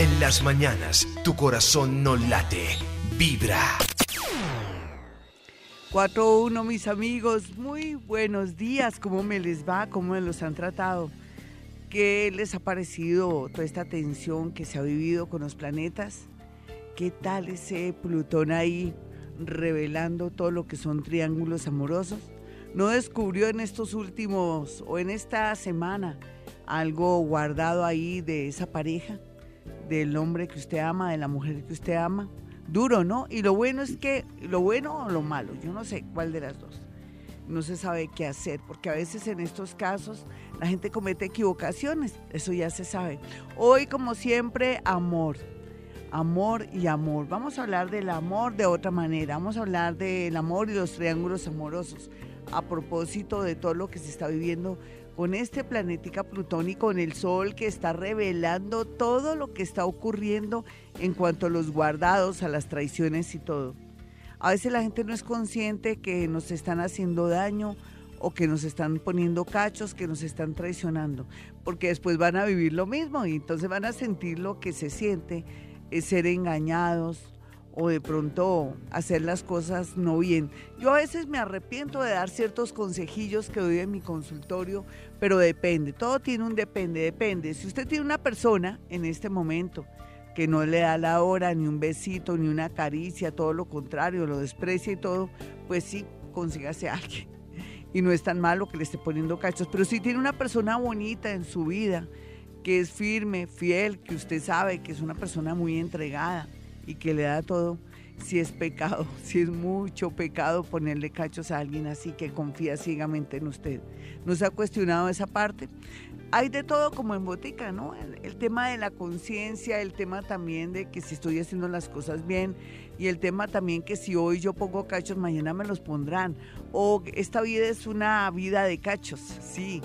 En las mañanas, tu corazón no late, vibra. 4-1, mis amigos, muy buenos días. ¿Cómo me les va? ¿Cómo me los han tratado? ¿Qué les ha parecido toda esta tensión que se ha vivido con los planetas? ¿Qué tal ese Plutón ahí revelando todo lo que son triángulos amorosos? ¿No descubrió en estos últimos o en esta semana algo guardado ahí de esa pareja? Del hombre que usted ama, de la mujer que usted ama. Duro, ¿no? Y lo bueno es que, lo bueno o lo malo, yo no sé cuál de las dos. No se sabe qué hacer, porque a veces en estos casos la gente comete equivocaciones, eso ya se sabe. Hoy, como siempre, amor. Amor y amor. Vamos a hablar del amor de otra manera. Vamos a hablar del amor y los triángulos amorosos. A propósito de todo lo que se está viviendo con este planética Plutón y con el Sol que está revelando todo lo que está ocurriendo en cuanto a los guardados, a las traiciones y todo. A veces la gente no es consciente que nos están haciendo daño o que nos están poniendo cachos, que nos están traicionando, porque después van a vivir lo mismo y entonces van a sentir lo que se siente, es ser engañados o de pronto hacer las cosas no bien. Yo a veces me arrepiento de dar ciertos consejillos que doy en mi consultorio, pero depende, todo tiene un depende, depende. Si usted tiene una persona en este momento que no le da la hora, ni un besito, ni una caricia, todo lo contrario, lo desprecia y todo, pues sí, consígase a alguien y no es tan malo que le esté poniendo cachos, pero si tiene una persona bonita en su vida, que es firme, fiel, que usted sabe que es una persona muy entregada y que le da todo, si es pecado, si es mucho pecado ponerle cachos a alguien así que confía ciegamente en usted. ¿No se ha cuestionado esa parte? Hay de todo como en botica, ¿no? El, el tema de la conciencia, el tema también de que si estoy haciendo las cosas bien, y el tema también que si hoy yo pongo cachos, mañana me los pondrán. O esta vida es una vida de cachos, sí.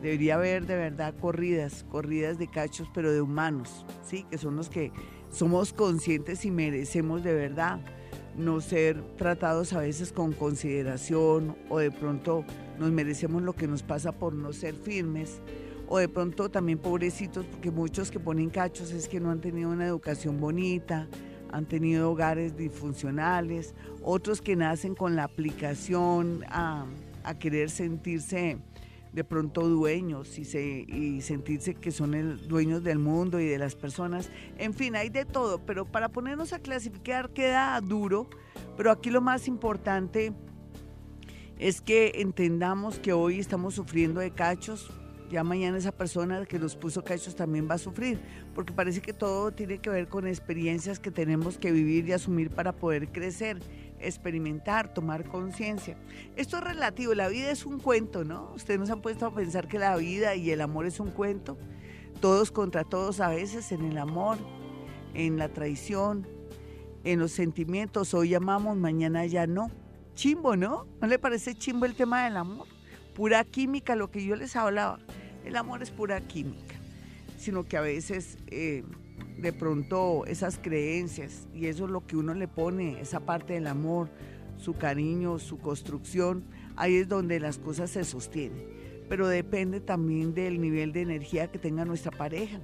Debería haber de verdad corridas, corridas de cachos, pero de humanos, sí, que son los que somos conscientes y merecemos de verdad no ser tratados a veces con consideración o de pronto nos merecemos lo que nos pasa por no ser firmes o de pronto también pobrecitos porque muchos que ponen cachos es que no han tenido una educación bonita, han tenido hogares disfuncionales, otros que nacen con la aplicación a, querer sentirse de pronto dueños y, se, y sentirse que son el, dueños del mundo y de las personas. En fin, hay de todo, pero para ponernos a clasificar queda duro, pero aquí lo más importante es que entendamos que hoy estamos sufriendo de cachos, ya mañana esa persona que nos puso cachos también va a sufrir, porque parece que todo tiene que ver con experiencias que tenemos que vivir y asumir para poder crecer, experimentar, tomar conciencia. Esto es relativo, la vida es un cuento, ¿no? Ustedes nos han puesto a pensar que la vida y el amor es un cuento, todos contra todos a veces en el amor, en la traición, en los sentimientos, hoy amamos, mañana ya no. Chimbo, ¿no? ¿No le parece chimbo el tema del amor? Pura química, lo que yo les hablaba el amor es pura química, sino que a veces eh, de pronto esas creencias y eso es lo que uno le pone, esa parte del amor, su cariño, su construcción, ahí es donde las cosas se sostienen. Pero depende también del nivel de energía que tenga nuestra pareja.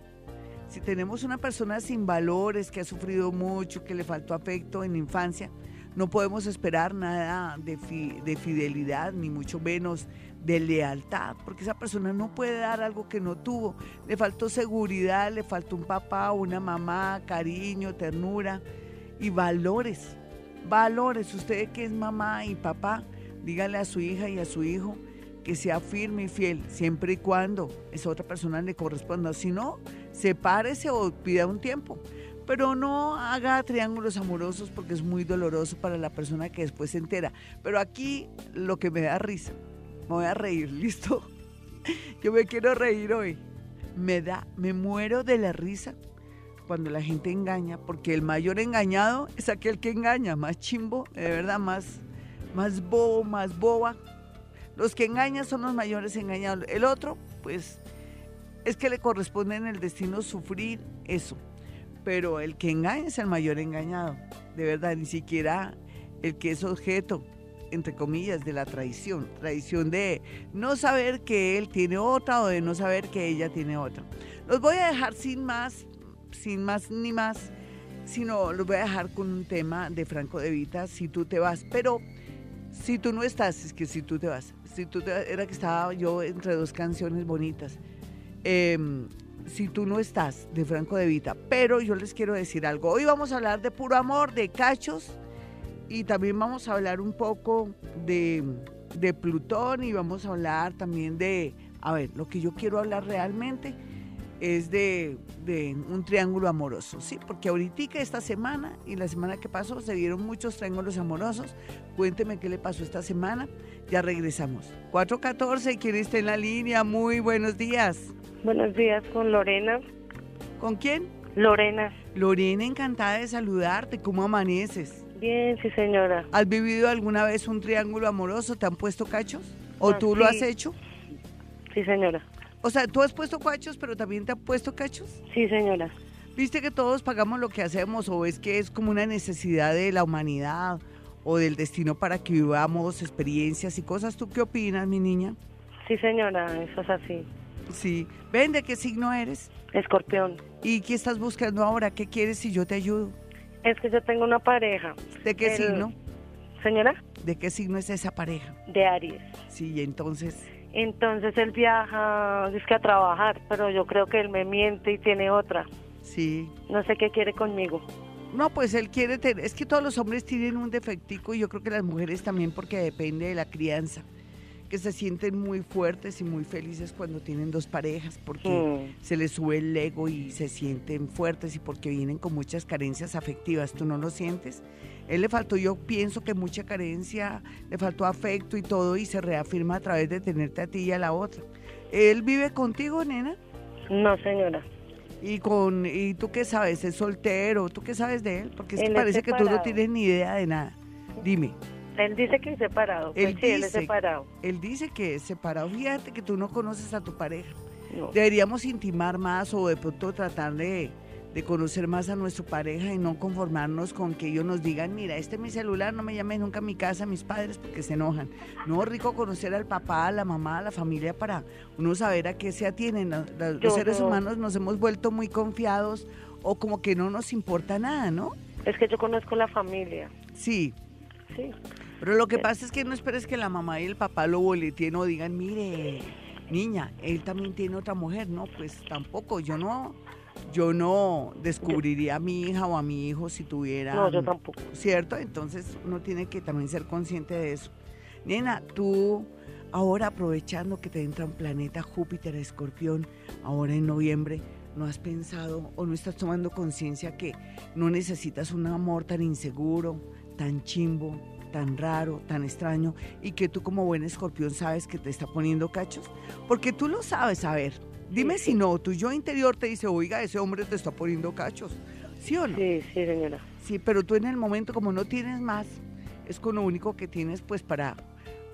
Si tenemos una persona sin valores, que ha sufrido mucho, que le faltó afecto en la infancia, no podemos esperar nada de, de fidelidad, ni mucho menos de lealtad, porque esa persona no puede dar algo que no tuvo. Le faltó seguridad, le faltó un papá, una mamá, cariño, ternura y valores. Valores. Usted que es mamá y papá, dígale a su hija y a su hijo que sea firme y fiel, siempre y cuando esa otra persona le corresponda. Si no, sepárese o pida un tiempo. Pero no haga triángulos amorosos porque es muy doloroso para la persona que después se entera. Pero aquí lo que me da risa me voy a reír, ¿listo? Yo me quiero reír hoy. Me da, me muero de la risa cuando la gente engaña, porque el mayor engañado es aquel que engaña, más chimbo, de verdad, más, más bobo, más boba. Los que engañan son los mayores engañados. El otro, pues, es que le corresponde en el destino sufrir eso. Pero el que engaña es el mayor engañado. De verdad, ni siquiera el que es objeto entre comillas, de la traición. Traición de no saber que él tiene otra o de no saber que ella tiene otra. Los voy a dejar sin más, sin más ni más, sino lo voy a dejar con un tema de Franco de Vita, si tú te vas, pero si tú no estás, es que si tú te vas, si tú era que estaba yo entre dos canciones bonitas. Em, si tú no estás, de Franco de Vita. Pero yo les quiero decir algo. Hoy vamos a hablar de puro amor, de cachos, y también vamos a hablar un poco de, de Plutón y vamos a hablar también de, a ver, lo que yo quiero hablar realmente es de, de, un triángulo amoroso, ¿sí? Porque ahorita esta semana y la semana que pasó se vieron muchos triángulos amorosos. Cuénteme qué le pasó esta semana. Ya regresamos. 414, ¿quién está en la línea? Muy buenos días. Buenos días con Lorena. ¿Con quién? Lorena. Lorena, encantada de saludarte. ¿Cómo amaneces? Bien, sí, señora. ¿Has vivido alguna vez un triángulo amoroso? ¿Te han puesto cachos? ¿O Ah, tú lo has hecho? Sí, señora. O sea, tú has puesto cachos, pero también te han puesto cachos. Sí, señora. ¿Viste que todos pagamos lo que hacemos o es que es como una necesidad de la humanidad o del destino para que vivamos experiencias y cosas? ¿Tú qué opinas, mi niña? Sí, señora, eso es así. Sí. Ven, ¿de qué signo eres? Escorpión. ¿Y qué estás buscando ahora? ¿Qué quieres si yo te ayudo? Es que yo tengo una pareja. ¿De qué El- signo? Señora, ¿De qué signo es esa pareja? de Aries. Sí, y entonces, Entonces él viaja, es que a trabajar, pero yo creo que él me miente y tiene otra. sí. No sé qué quiere conmigo. No, pues él quiere tener, es que todos los hombres tienen un defectico y yo creo que las mujeres también porque depende de la crianza, que se sienten muy fuertes y muy felices cuando tienen dos parejas porque se les sube el ego y se sienten fuertes y porque vienen con muchas carencias afectivas. ¿Tú no lo sientes? Él le faltó, yo pienso que mucha carencia, le faltó afecto y todo y se reafirma a través de tenerte a ti y a la otra. ¿Él vive contigo, nena? No, señora. ¿Y, con, ¿Y tú qué sabes? ¿Es soltero? ¿Tú qué sabes de él? Porque es que Él es parece que tú no tienes ni idea de nada. Dime, Él dice que es separado. Pues Él sí, él es dice- separado. él dice que es separado. Fíjate que tú no conoces a tu pareja. No. Deberíamos intimar más o de pronto tratar de, de conocer más a nuestra pareja y no conformarnos con que ellos nos digan, mira, este es mi celular, no me llames nunca a mi casa, a mis padres, porque se enojan. No, rico conocer al papá, a la mamá, a la familia para uno saber a qué se atienen. Los Yo seres no. humanos nos hemos vuelto muy confiados o como que no nos importa nada, ¿no? Es que yo conozco la familia. Sí, Sí. Pero lo que pasa es que no esperes que la mamá y el papá lo boleteen o digan, mire, niña, él también tiene otra mujer. No, pues tampoco. Yo no, yo no descubriría a mi hija o a mi hijo si tuviera. No, yo tampoco. ¿Cierto? Entonces uno tiene que también ser consciente de eso. Nena, tú ahora aprovechando que te entra un planeta Júpiter, Escorpión, ahora en noviembre, ¿no has pensado o no estás tomando conciencia que no necesitas un amor tan inseguro, tan chimbo, tan raro, tan extraño y que tú como buen escorpión sabes que te está poniendo cachos? Porque tú lo sabes, a ver. Dime Sí, si no, tu yo interior te dice, oiga, ese hombre te está poniendo cachos. ¿Sí o no? Sí, sí, señora. Sí, pero tú en el momento como no tienes más, es con lo único que tienes pues para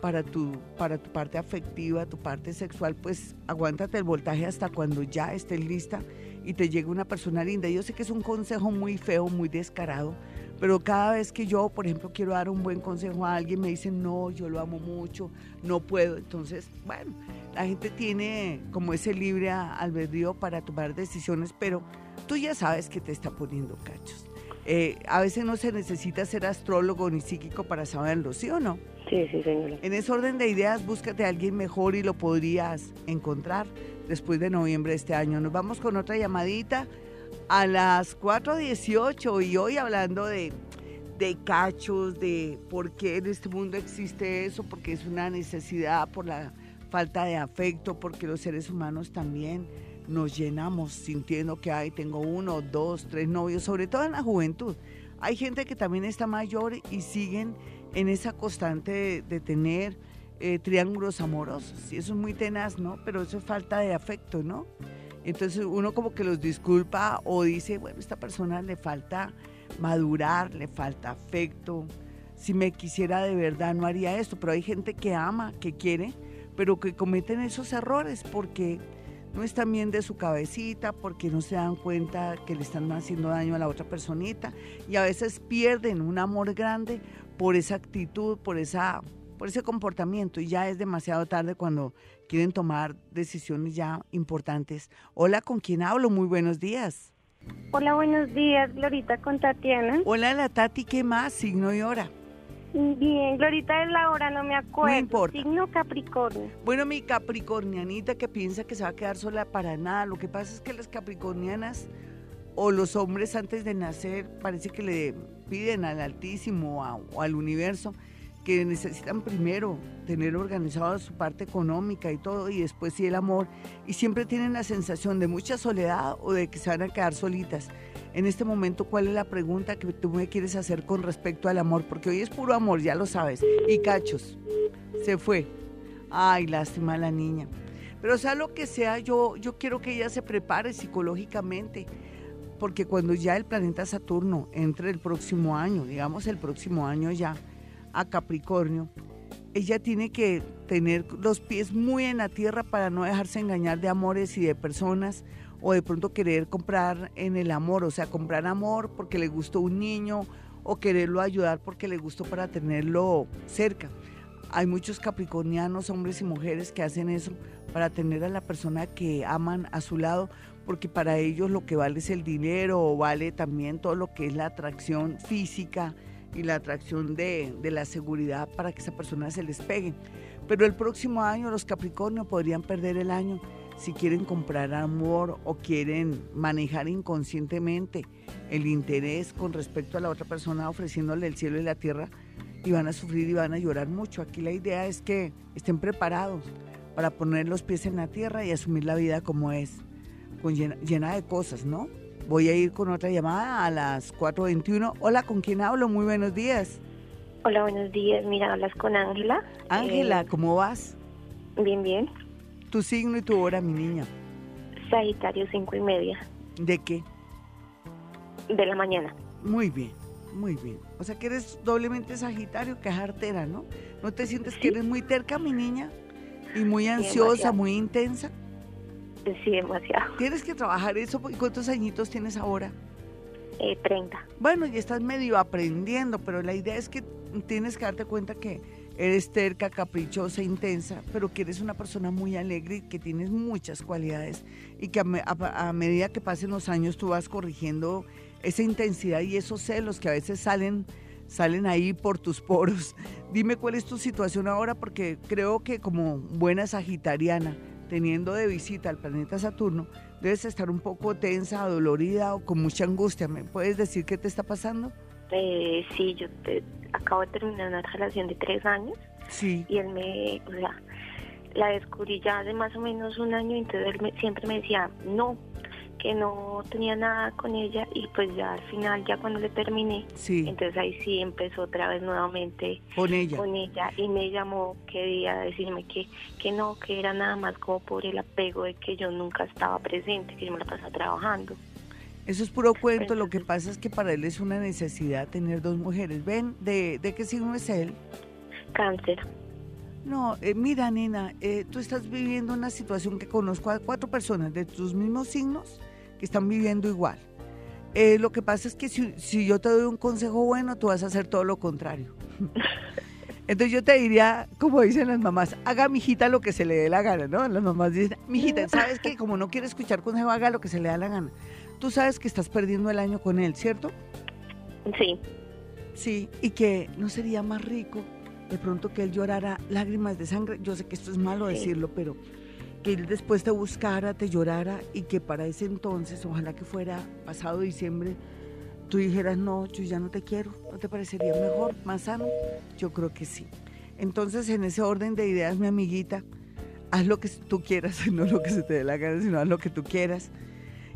para tu para tu parte afectiva, tu parte sexual, pues aguántate el voltaje hasta cuando ya estés lista y te llegue una persona linda. Yo sé que es un consejo muy feo, muy descarado, pero cada vez que yo, por ejemplo, quiero dar un buen consejo a alguien, me dicen, no, yo lo amo mucho, no puedo. Entonces, bueno, la gente tiene como ese libre albedrío para tomar decisiones, pero tú ya sabes que te está poniendo cachos. Eh, a veces no se necesita ser astrólogo ni psíquico para saberlo, ¿sí o no? Sí, sí, señora. En ese orden de ideas, búscate a alguien mejor y lo podrías encontrar después de noviembre de este año. Nos vamos con otra llamadita a las 4.18 y hoy hablando de, de cachos, de por qué en este mundo existe eso, porque es una necesidad por la falta de afecto, porque los seres humanos también nos llenamos sintiendo que hay, tengo uno, dos, tres novios, sobre todo en la juventud. Hay gente que también está mayor y siguen en esa constante de, de tener eh, triángulos amorosos. Y eso es muy tenaz, ¿no? Pero eso es falta de afecto, ¿no? Entonces uno como que los disculpa o dice, bueno, esta persona le falta madurar, le falta afecto. Si me quisiera de verdad no haría esto, pero hay gente que ama, que quiere, pero que cometen esos errores porque no están bien de su cabecita, porque no se dan cuenta que le están haciendo daño a la otra personita y a veces pierden un amor grande por esa actitud, por esa por ese comportamiento y ya es demasiado tarde cuando quieren tomar decisiones ya importantes. Hola, ¿con quién hablo? Muy buenos días. Hola, buenos días, Glorita con Tatiana. Hola, la Tati, ¿qué más? Signo y hora. Bien, Glorita es la hora, no me acuerdo. No importa. Signo Capricornio. Bueno, mi capricornianita que piensa que se va a quedar sola para nada. Lo que pasa es que las capricornianas o los hombres antes de nacer parece que le piden al Altísimo o al universo que necesitan primero tener organizado su parte económica y todo, y después sí el amor, y siempre tienen la sensación de mucha soledad o de que se van a quedar solitas. En este momento, ¿cuál es la pregunta que tú me quieres hacer con respecto al amor? Porque hoy es puro amor, ya lo sabes. Y cachos, se fue. Ay, lástima la niña. Pero sea lo que sea, yo, yo quiero que ella se prepare psicológicamente, porque cuando ya el planeta Saturno entre el próximo año, digamos el próximo año ya, a Capricornio, ella tiene que tener los pies muy en la tierra para no dejarse engañar de amores y de personas o de pronto querer comprar en el amor, o sea, comprar amor porque le gustó un niño o quererlo ayudar porque le gustó para tenerlo cerca. Hay muchos capricornianos, hombres y mujeres, que hacen eso para tener a la persona que aman a su lado, porque para ellos lo que vale es el dinero o vale también todo lo que es la atracción física, y la atracción de, la seguridad para que esa persona se les pegue. Pero el próximo año los Capricornio podrían perder el año si quieren comprar amor o quieren manejar inconscientemente el interés con respecto a la otra persona ofreciéndole el cielo y la tierra y van a sufrir y van a llorar mucho. Aquí la idea es que estén preparados para poner los pies en la tierra y asumir la vida como es, con llena de cosas, ¿no? Voy a ir con otra llamada a las 4.21. Hola, ¿con quién hablo? Muy buenos días. Hola, buenos días. Mira, hablas con Ángela. Ángela, eh, ¿cómo vas? Bien, bien. Tu signo y tu hora, mi niña. Sagitario, cinco y media. ¿De qué? De la mañana. Muy bien, muy bien. O sea que eres doblemente Sagitario, que es artera, ¿no? ¿No te sientes que eres muy terca, mi niña? Y muy ansiosa, muy intensa. Sí, demasiado. Tienes que trabajar eso. ¿Y cuántos añitos tienes ahora? Eh, 30. Bueno, ya estás medio aprendiendo, pero la idea es que tienes que darte cuenta que eres terca, caprichosa, intensa, pero que eres una persona muy alegre y que tienes muchas cualidades y que a, medida que pasen los años tú vas corrigiendo esa intensidad y esos celos que a veces salen salen ahí por tus poros. Dime cuál es tu situación ahora porque creo que como buena sagitariana teniendo de visita al planeta Saturno, debes estar un poco tensa, dolorida o con mucha angustia. ¿Me puedes decir qué te está pasando? Eh, sí, yo te, acabo de terminar una relación de tres años. Sí. Y él me, o sea, la descubrí ya hace más o menos un año, entonces él siempre me decía, no, que no tenía nada con ella y pues ya al final, ya cuando le terminé, entonces ahí sí empezó otra vez nuevamente con ella. Con ella y me llamó quería decirme que, que no, que era nada más como por el apego de que yo nunca estaba presente, que yo me la pasaba trabajando. Eso es puro cuento, lo que pasa es que para él es una necesidad tener dos mujeres. ¿Ven? ¿De, de qué signo es él? Cáncer. No, eh, mira, nena, eh, tú estás viviendo una situación que conozco a cuatro personas de tus mismos signos están viviendo igual. Eh, lo que pasa es que si, yo te doy un consejo bueno, tú vas a hacer todo lo contrario. Entonces yo te diría, como dicen las mamás, haga mi hijita lo que se le dé la gana, ¿no? Las mamás dicen, mi hijita, ¿sabes qué? Como no quiere escuchar consejo, haga lo que se le da la gana. Tú sabes que estás perdiendo el año con él, ¿cierto? Sí. Sí, y que no sería más rico de pronto que él llorara lágrimas de sangre. Yo sé que esto es malo decirlo, pero que él después te buscara, te llorara y que para ese entonces, ojalá que fuera pasado diciembre, tú dijeras, no, yo ya no te quiero, ¿no te parecería mejor, más sano? Yo creo que sí. Entonces, en ese orden de ideas, mi amiguita, haz lo que tú quieras, no lo que se te dé la gana, sino haz lo que tú quieras.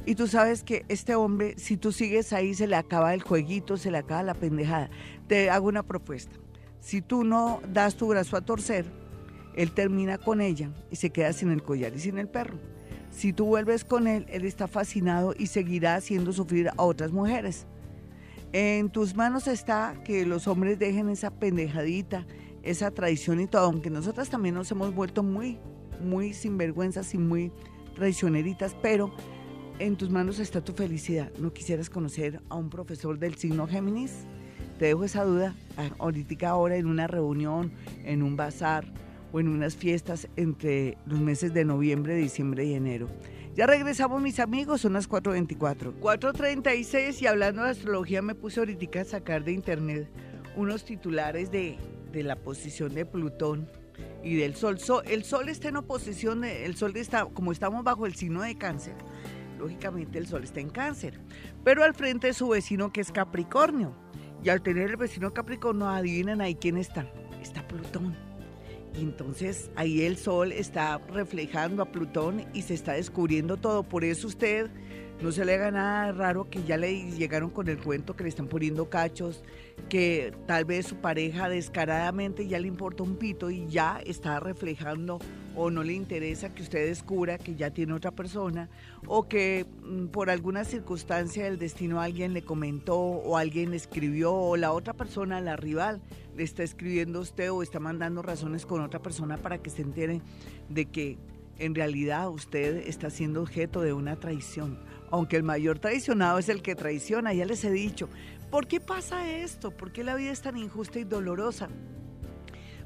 Y tú sabes que este hombre, si tú sigues ahí, se le acaba el jueguito, se le acaba la pendejada. Te hago una propuesta. Si tú no das tu brazo a torcer, él termina con ella y se queda sin el collar y sin el perro. Si tú vuelves con él, él está fascinado y seguirá haciendo sufrir a otras mujeres. En tus manos está que los hombres dejen esa pendejadita, esa traición y todo, aunque nosotras también nos hemos vuelto muy, muy sinvergüenzas y muy traicioneritas, pero en tus manos está tu felicidad. ¿No quisieras conocer a un profesor del signo Géminis? Te dejo esa duda ahorita ahora en una reunión, en un bazar o en unas fiestas entre los meses de noviembre, diciembre y enero. Ya regresamos mis amigos, son las 4.24. 4.36 y hablando de astrología me puse ahorita a sacar de internet unos titulares de, de la posición de Plutón y del Sol. El Sol está en oposición, el Sol está, como estamos bajo el signo de cáncer, lógicamente el Sol está en cáncer, pero al frente de su vecino que es Capricornio. Y al tener el vecino Capricornio, adivinen ahí quién está. Está Plutón. Y entonces ahí el Sol está reflejando a Plutón y se está descubriendo todo. Por eso usted no se le haga nada raro que ya le llegaron con el cuento que le están poniendo cachos, que tal vez su pareja descaradamente ya le importa un pito y ya está reflejando o no le interesa que usted descubra que ya tiene otra persona o que mm, por alguna circunstancia del destino alguien le comentó o alguien escribió o la otra persona, la rival, está escribiendo usted o está mandando razones con otra persona para que se entere de que en realidad usted está siendo objeto de una traición. Aunque el mayor traicionado es el que traiciona, ya les he dicho. ¿Por qué pasa esto? ¿Por qué la vida es tan injusta y dolorosa?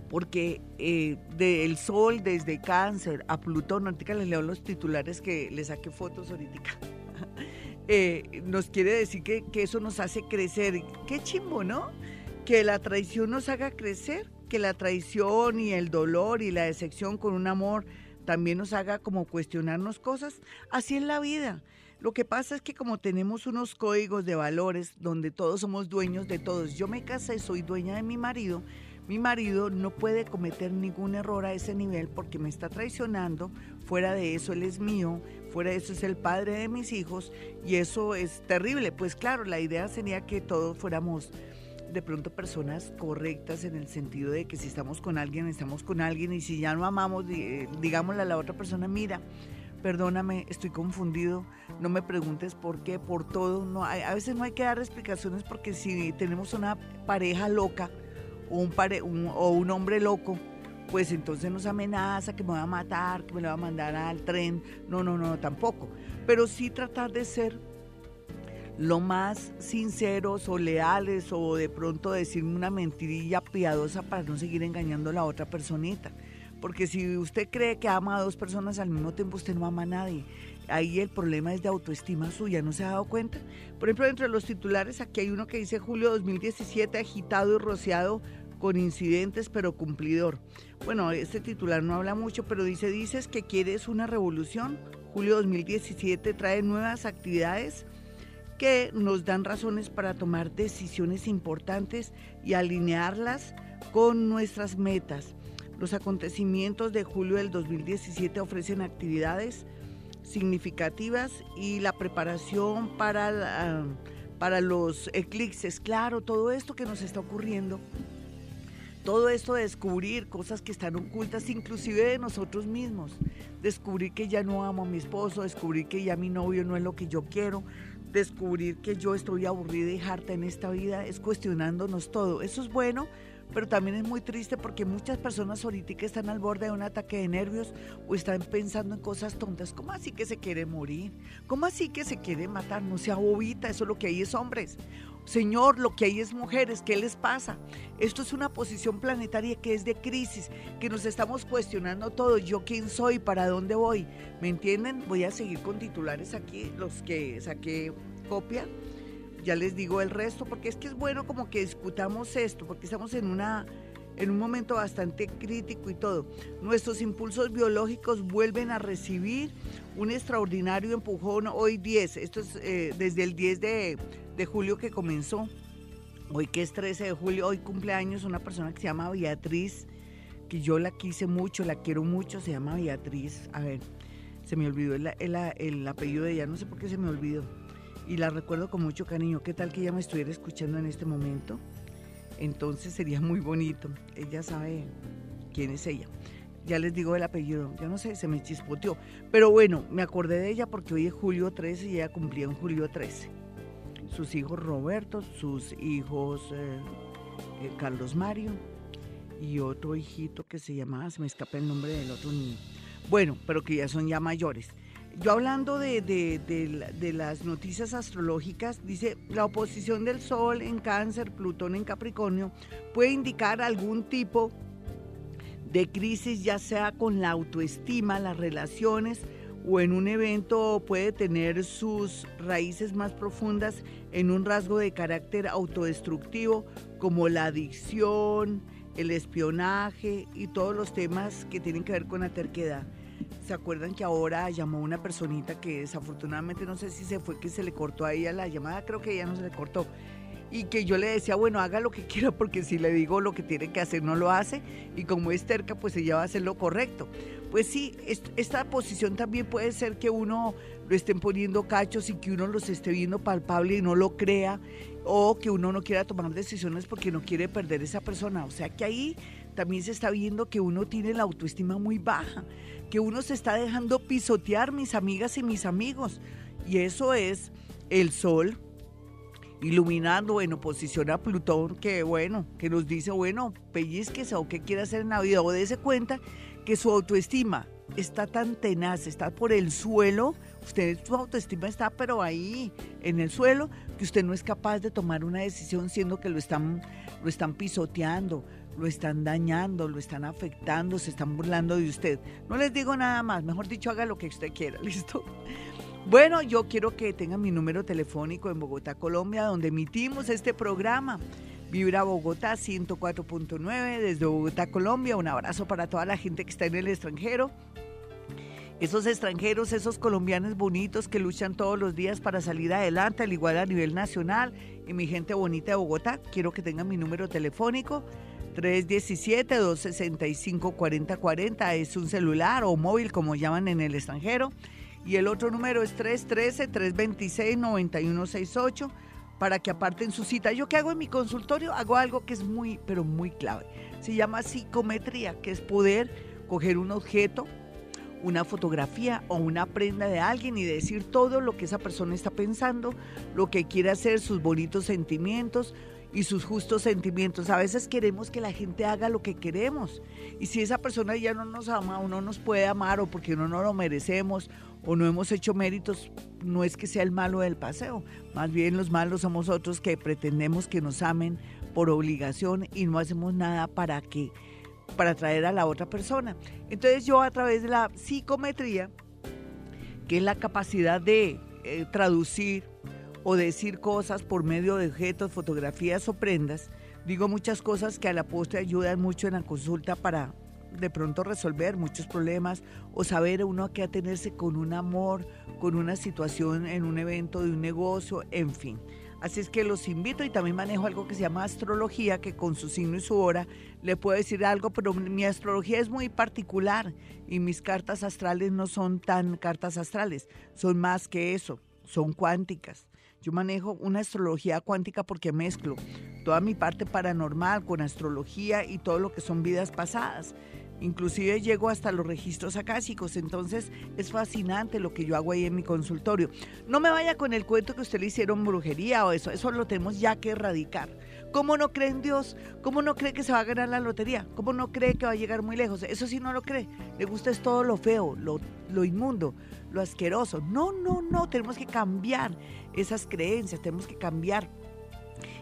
Porque eh, del Sol desde Cáncer a Plutón, ahorita les leo los titulares que les saqué fotos ahorita. Eh, nos quiere decir que eso nos hace crecer. Qué chimbo, ¿no? Que la traición nos haga crecer, que la traición y el dolor y la decepción con un amor también nos haga como cuestionarnos cosas. Así es la vida. Lo que pasa es que como tenemos unos códigos de valores donde todos somos dueños de todos, yo me casé, soy dueña de mi marido, mi marido no puede cometer ningún error a ese nivel porque me está traicionando, fuera de eso él es mío, fuera de eso es el padre de mis hijos y eso es terrible. Pues claro, la idea sería que todos fuéramos de pronto personas correctas en el sentido de que si estamos con alguien, estamos con alguien y si ya no amamos, digámosle a la otra persona, mira, perdóname, estoy confundido, no me preguntes por qué, por todo. No, a veces no hay que dar explicaciones porque si tenemos una pareja loca o un, pare, o un hombre loco, pues entonces nos amenaza que me va a matar, que me lo va a mandar al tren. No, no, no, tampoco. Pero sí tratar de ser lo más sinceros o leales o de pronto decirme una mentirilla piadosa para no seguir engañando a la otra personita. Porque si usted cree que ama a dos personas al mismo tiempo, usted no ama a nadie. Ahí el problema es de autoestima suya, ¿no se ha dado cuenta? Por ejemplo, entre los titulares, aquí hay uno que dice julio 2017, agitado y rociado con incidentes, pero cumplidor. Bueno, este titular no habla mucho, pero dice, dices que quieres una revolución. Julio 2017 trae nuevas actividades que nos dan razones para tomar decisiones importantes y alinearlas con nuestras metas. Los acontecimientos de julio del 2017 ofrecen actividades significativas y la preparación para, para los eclipses. Claro, todo esto que nos está ocurriendo, todo esto de descubrir cosas que están ocultas, inclusive de nosotros mismos. Descubrir que ya no amo a mi esposo, descubrir que ya mi novio no es lo que yo quiero, descubrir que yo estoy aburrida y harta en esta vida, es cuestionándonos todo. Eso es bueno, pero también es muy triste porque muchas personas ahorita están al borde de un ataque de nervios o están pensando en cosas tontas. ¿Cómo así que se quiere morir? ¿Cómo así que se quiere matar? No sea bobita, eso es lo que hay es hombres. Señor, lo que hay es mujeres, ¿qué les pasa? Esto es una posición planetaria que es de crisis, que nos estamos cuestionando todo. ¿Yo quién soy? ¿Para dónde voy? ¿Me entienden? Voy a seguir con titulares aquí, los que saqué copia. Ya les digo el resto, porque es que es bueno como que discutamos esto, porque estamos en una en un momento bastante crítico y todo. Nuestros impulsos biológicos vuelven a recibir un extraordinario empujón hoy 10. Esto es eh, desde el 10 de, de julio que comenzó. Hoy que es 13 de julio, hoy cumpleaños una persona que se llama Beatriz, que yo la quise mucho, la quiero mucho, se llama Beatriz. A ver, se me olvidó el, el apellido de ella, no sé por qué se me olvidó. Y la recuerdo con mucho cariño. ¿Qué tal que ella me estuviera escuchando en este momento? entonces sería muy bonito. Ella sabe quién es ella. Ya les digo el apellido, ya no sé, se me chispoteó. Pero bueno, me acordé de ella porque hoy es julio 13 y ella cumplía en julio 13. Sus hijos Roberto, sus hijos eh, eh, Carlos Mario y otro hijito que se llamaba, se me escapa el nombre del otro niño. Bueno, pero que ya son ya mayores. Yo hablando de, las noticias astrológicas, dice, la oposición del Sol en cáncer, Plutón en Capricornio, puede indicar algún tipo de crisis, ya sea con la autoestima, las relaciones o en un evento puede tener sus raíces más profundas en un rasgo de carácter autodestructivo como la adicción, el espionaje y todos los temas que tienen que ver con la terquedad. ¿Se acuerdan que ahora llamó una personita que desafortunadamente no sé si se fue que se le cortó a ella la llamada? Creo que ella no se le cortó y que yo le decía, bueno, haga lo que quiera porque si le digo lo que tiene que hacer no lo hace y como es terca, pues ella va a hacer lo correcto. Pues sí, esta posición también puede ser que uno lo estén poniendo cachos y que uno los esté viendo palpable y no lo crea o que uno no quiera tomar decisiones porque no quiere perder esa persona. O sea que ahí también se está viendo que uno tiene la autoestima muy baja, que uno se está dejando pisotear, mis amigas y mis amigos. Y eso es el sol, iluminando en oposición a Plutón, que bueno, que nos dice, bueno, pellizquese o qué quiere hacer en la vida, o dése cuenta que su autoestima está tan tenaz, está por el suelo, usted su autoestima está pero ahí en el suelo, que usted no es capaz de tomar una decisión siendo que lo están, lo están pisoteando, lo están dañando, lo están afectando, se están burlando de usted. No les digo nada más, mejor dicho, haga lo que usted quiera, ¿listo? Bueno, yo quiero que tengan mi número telefónico en Bogotá, Colombia, donde emitimos este programa. Vibra Bogotá 104.9 desde Bogotá, Colombia. Un abrazo para toda la gente que está en el extranjero. Esos extranjeros, esos colombianos bonitos que luchan todos los días para salir adelante, al igual a nivel nacional. Y mi gente bonita de Bogotá, quiero que tengan mi número telefónico 317-265-4040. Es un celular o móvil, como llaman en el extranjero y el otro número es 313-326-9168 para que aparten su cita. ¿Yo qué hago en mi consultorio? Hago algo que es muy, pero muy clave. Se llama psicometría, que es poder coger un objeto, una fotografía o una prenda de alguien y decir todo lo que esa persona está pensando, lo que quiere hacer, sus bonitos sentimientos, y sus justos sentimientos. A veces queremos que la gente haga lo que queremos. Y si esa persona ya no nos ama o no nos puede amar o porque no nos lo merecemos o no hemos hecho méritos, no es que sea el malo del paseo, más bien los malos somos otros que pretendemos que nos amen por obligación y no hacemos nada para que para atraer a la otra persona. Entonces yo a través de la psicometría, que es la capacidad de eh, traducir o decir cosas por medio de objetos, fotografías o prendas, digo muchas cosas que a la postre ayudan mucho en la consulta para de pronto resolver muchos problemas o saber uno a qué atenerse con un amor, con una situación en un evento de un negocio, en fin. Así es que los invito y también manejo algo que se llama astrología, que con su signo y su hora le puedo decir algo, pero mi astrología es muy particular y mis cartas astrales no son tan cartas astrales, son más que eso, son cuánticas. Yo manejo una astrología cuántica porque mezclo toda mi parte paranormal con astrología y todo lo que son vidas pasadas. Inclusive llego hasta los registros acásicos, entonces es fascinante lo que yo hago ahí en mi consultorio. No me vaya con el cuento que usted le hicieron brujería o eso, eso lo tenemos ya que erradicar. ¿Cómo no cree en Dios? ¿Cómo no cree que se va a ganar la lotería? ¿Cómo no cree que va a llegar muy lejos? Eso sí no lo cree. Le gusta es todo lo feo, lo, lo inmundo, lo asqueroso. No, no, no, tenemos que cambiar esas creencias, tenemos que cambiar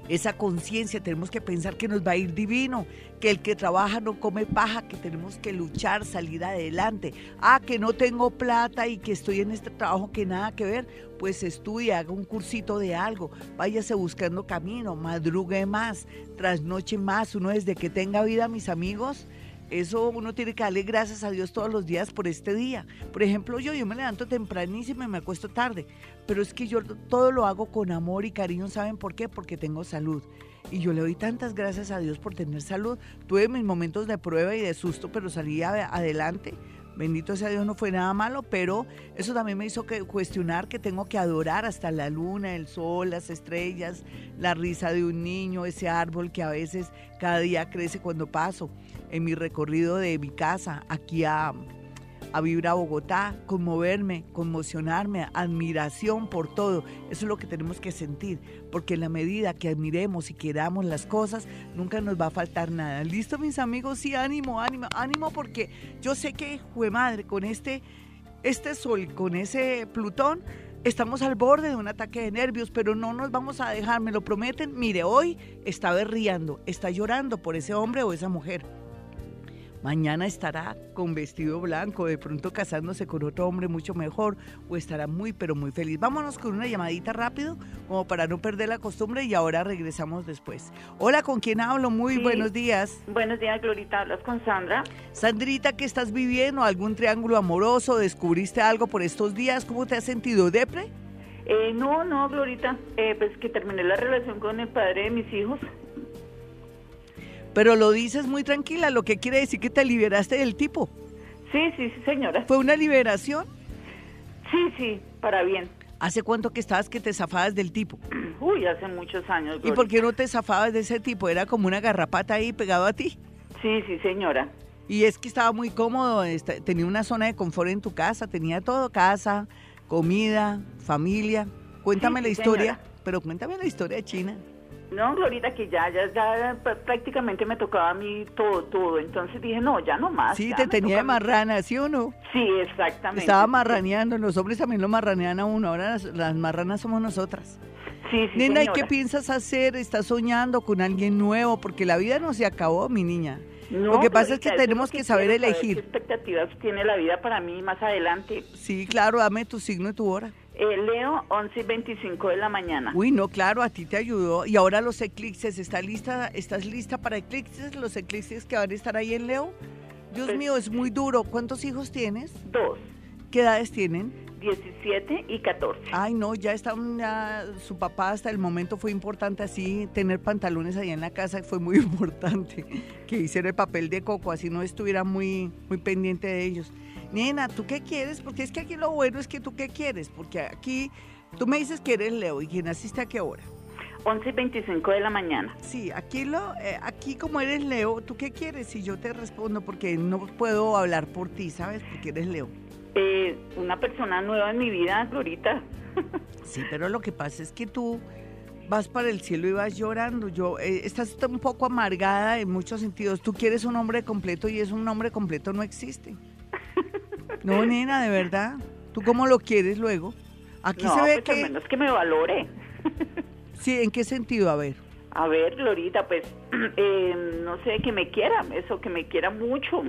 esa conciencia, tenemos que pensar que nos va a ir divino, que el que trabaja no come paja, que tenemos que luchar, salir adelante. Ah, que no tengo plata y que estoy en este trabajo que nada que ver, pues estudie, haga un cursito de algo, váyase buscando camino, madrugue más, trasnoche más, uno desde que tenga vida, mis amigos, eso uno tiene que darle gracias a Dios todos los días por este día. Por ejemplo, yo, yo me levanto tempranísimo y me acuesto tarde, pero es que yo todo lo hago con amor y cariño. ¿Saben por qué? Porque tengo salud. Y yo le doy tantas gracias a Dios por tener salud. Tuve mis momentos de prueba y de susto, pero salí adelante. Bendito sea Dios, no fue nada malo, pero eso también me hizo cuestionar que tengo que adorar hasta la luna, el sol, las estrellas, la risa de un niño, ese árbol que a veces cada día crece cuando paso en mi recorrido de mi casa aquí a, a Vibra Bogotá, conmoverme, conmocionarme, admiración por todo. Eso es lo que tenemos que sentir, porque en la medida que admiremos y queramos las cosas, nunca nos va a faltar nada. ¿Listo, mis amigos? Sí, ánimo, ánimo, ánimo, porque yo sé que, jue madre, con este, este sol, con ese Plutón, estamos al borde de un ataque de nervios, pero no nos vamos a dejar, me lo prometen. Mire, hoy está berriando, está llorando por ese hombre o esa mujer Mañana estará con vestido blanco, de pronto casándose con otro hombre mucho mejor o estará muy pero muy feliz. Vámonos con una llamadita rápido como para no perder la costumbre y ahora regresamos después. Hola, ¿con quién hablo? Muy buenos días. Buenos días, Glorita. Hablas con Sandra. Sandrita, ¿qué estás viviendo? ¿Algún triángulo amoroso? ¿Descubriste algo por estos días? ¿Cómo te has sentido? ¿Depre? Eh, no, no, Glorita. Eh, pues que terminé la relación con el padre de mis hijos. Pero lo dices muy tranquila, lo que quiere decir que te liberaste del tipo. Sí, sí, sí, señora. ¿Fue una liberación? Sí, sí, para bien. ¿Hace cuánto que estabas que te zafabas del tipo? Uy, hace muchos años. ¿Y por qué no te zafabas de ese tipo? ¿Era como una garrapata ahí pegado a ti? Sí, sí, señora. Y es que estaba muy cómodo, tenía una zona de confort en tu casa, tenía todo, casa, comida, familia. Cuéntame la historia, pero cuéntame la historia de China. No, Glorita, que ya, ya, ya prácticamente me tocaba a mí todo, todo. Entonces dije, no, ya no más. Sí, te tenía de marrana, ¿sí o no? Sí, exactamente. Estaba marraneando, los hombres también lo marranean a uno, ahora las, marranas somos nosotras. Sí, sí, Nena, ¿y qué piensas hacer? ¿Estás soñando con alguien nuevo? Porque la vida no se acabó, mi niña. lo que pasa es que tenemos que, saber elegir. ¿Qué expectativas tiene la vida para mí más adelante? Sí, claro, dame tu signo y tu hora. Eh, Leo, 11 y 25 de la mañana. Uy, no, claro, a ti te ayudó. Y ahora los eclipses, ¿está lista, ¿estás lista para eclipses? ¿Los eclipses que van a estar ahí en Leo? Dios pues mío, es muy duro. ¿Cuántos hijos tienes? Dos. ¿Qué edades tienen? 17 y 14. Ay, no, ya está su papá hasta el momento fue importante así, tener pantalones ahí en la casa fue muy importante, que hiciera el papel de coco, así no estuviera muy, muy pendiente de ellos. Nena, ¿tú qué quieres? Porque es que aquí lo bueno es que tú qué quieres, porque aquí tú me dices que eres Leo y que naciste a qué hora. 11 y 25 de la mañana. Sí, aquí, lo, eh, aquí como eres Leo, ¿tú qué quieres? Y yo te respondo porque no puedo hablar por ti, ¿sabes? Porque eres Leo. Eh, una persona nueva en mi vida, Glorita. sí, pero lo que pasa es que tú vas para el cielo y vas llorando. Yo, eh, estás un poco amargada en muchos sentidos. Tú quieres un hombre completo y es un hombre completo no existe. No, nena, de verdad. ¿Tú cómo lo quieres luego? Aquí se ve pues que... al menos que me valore. sí, ¿en qué sentido? A ver. A ver, Glorita, pues, eh, no sé, que me quiera, eso, que me quiera mucho.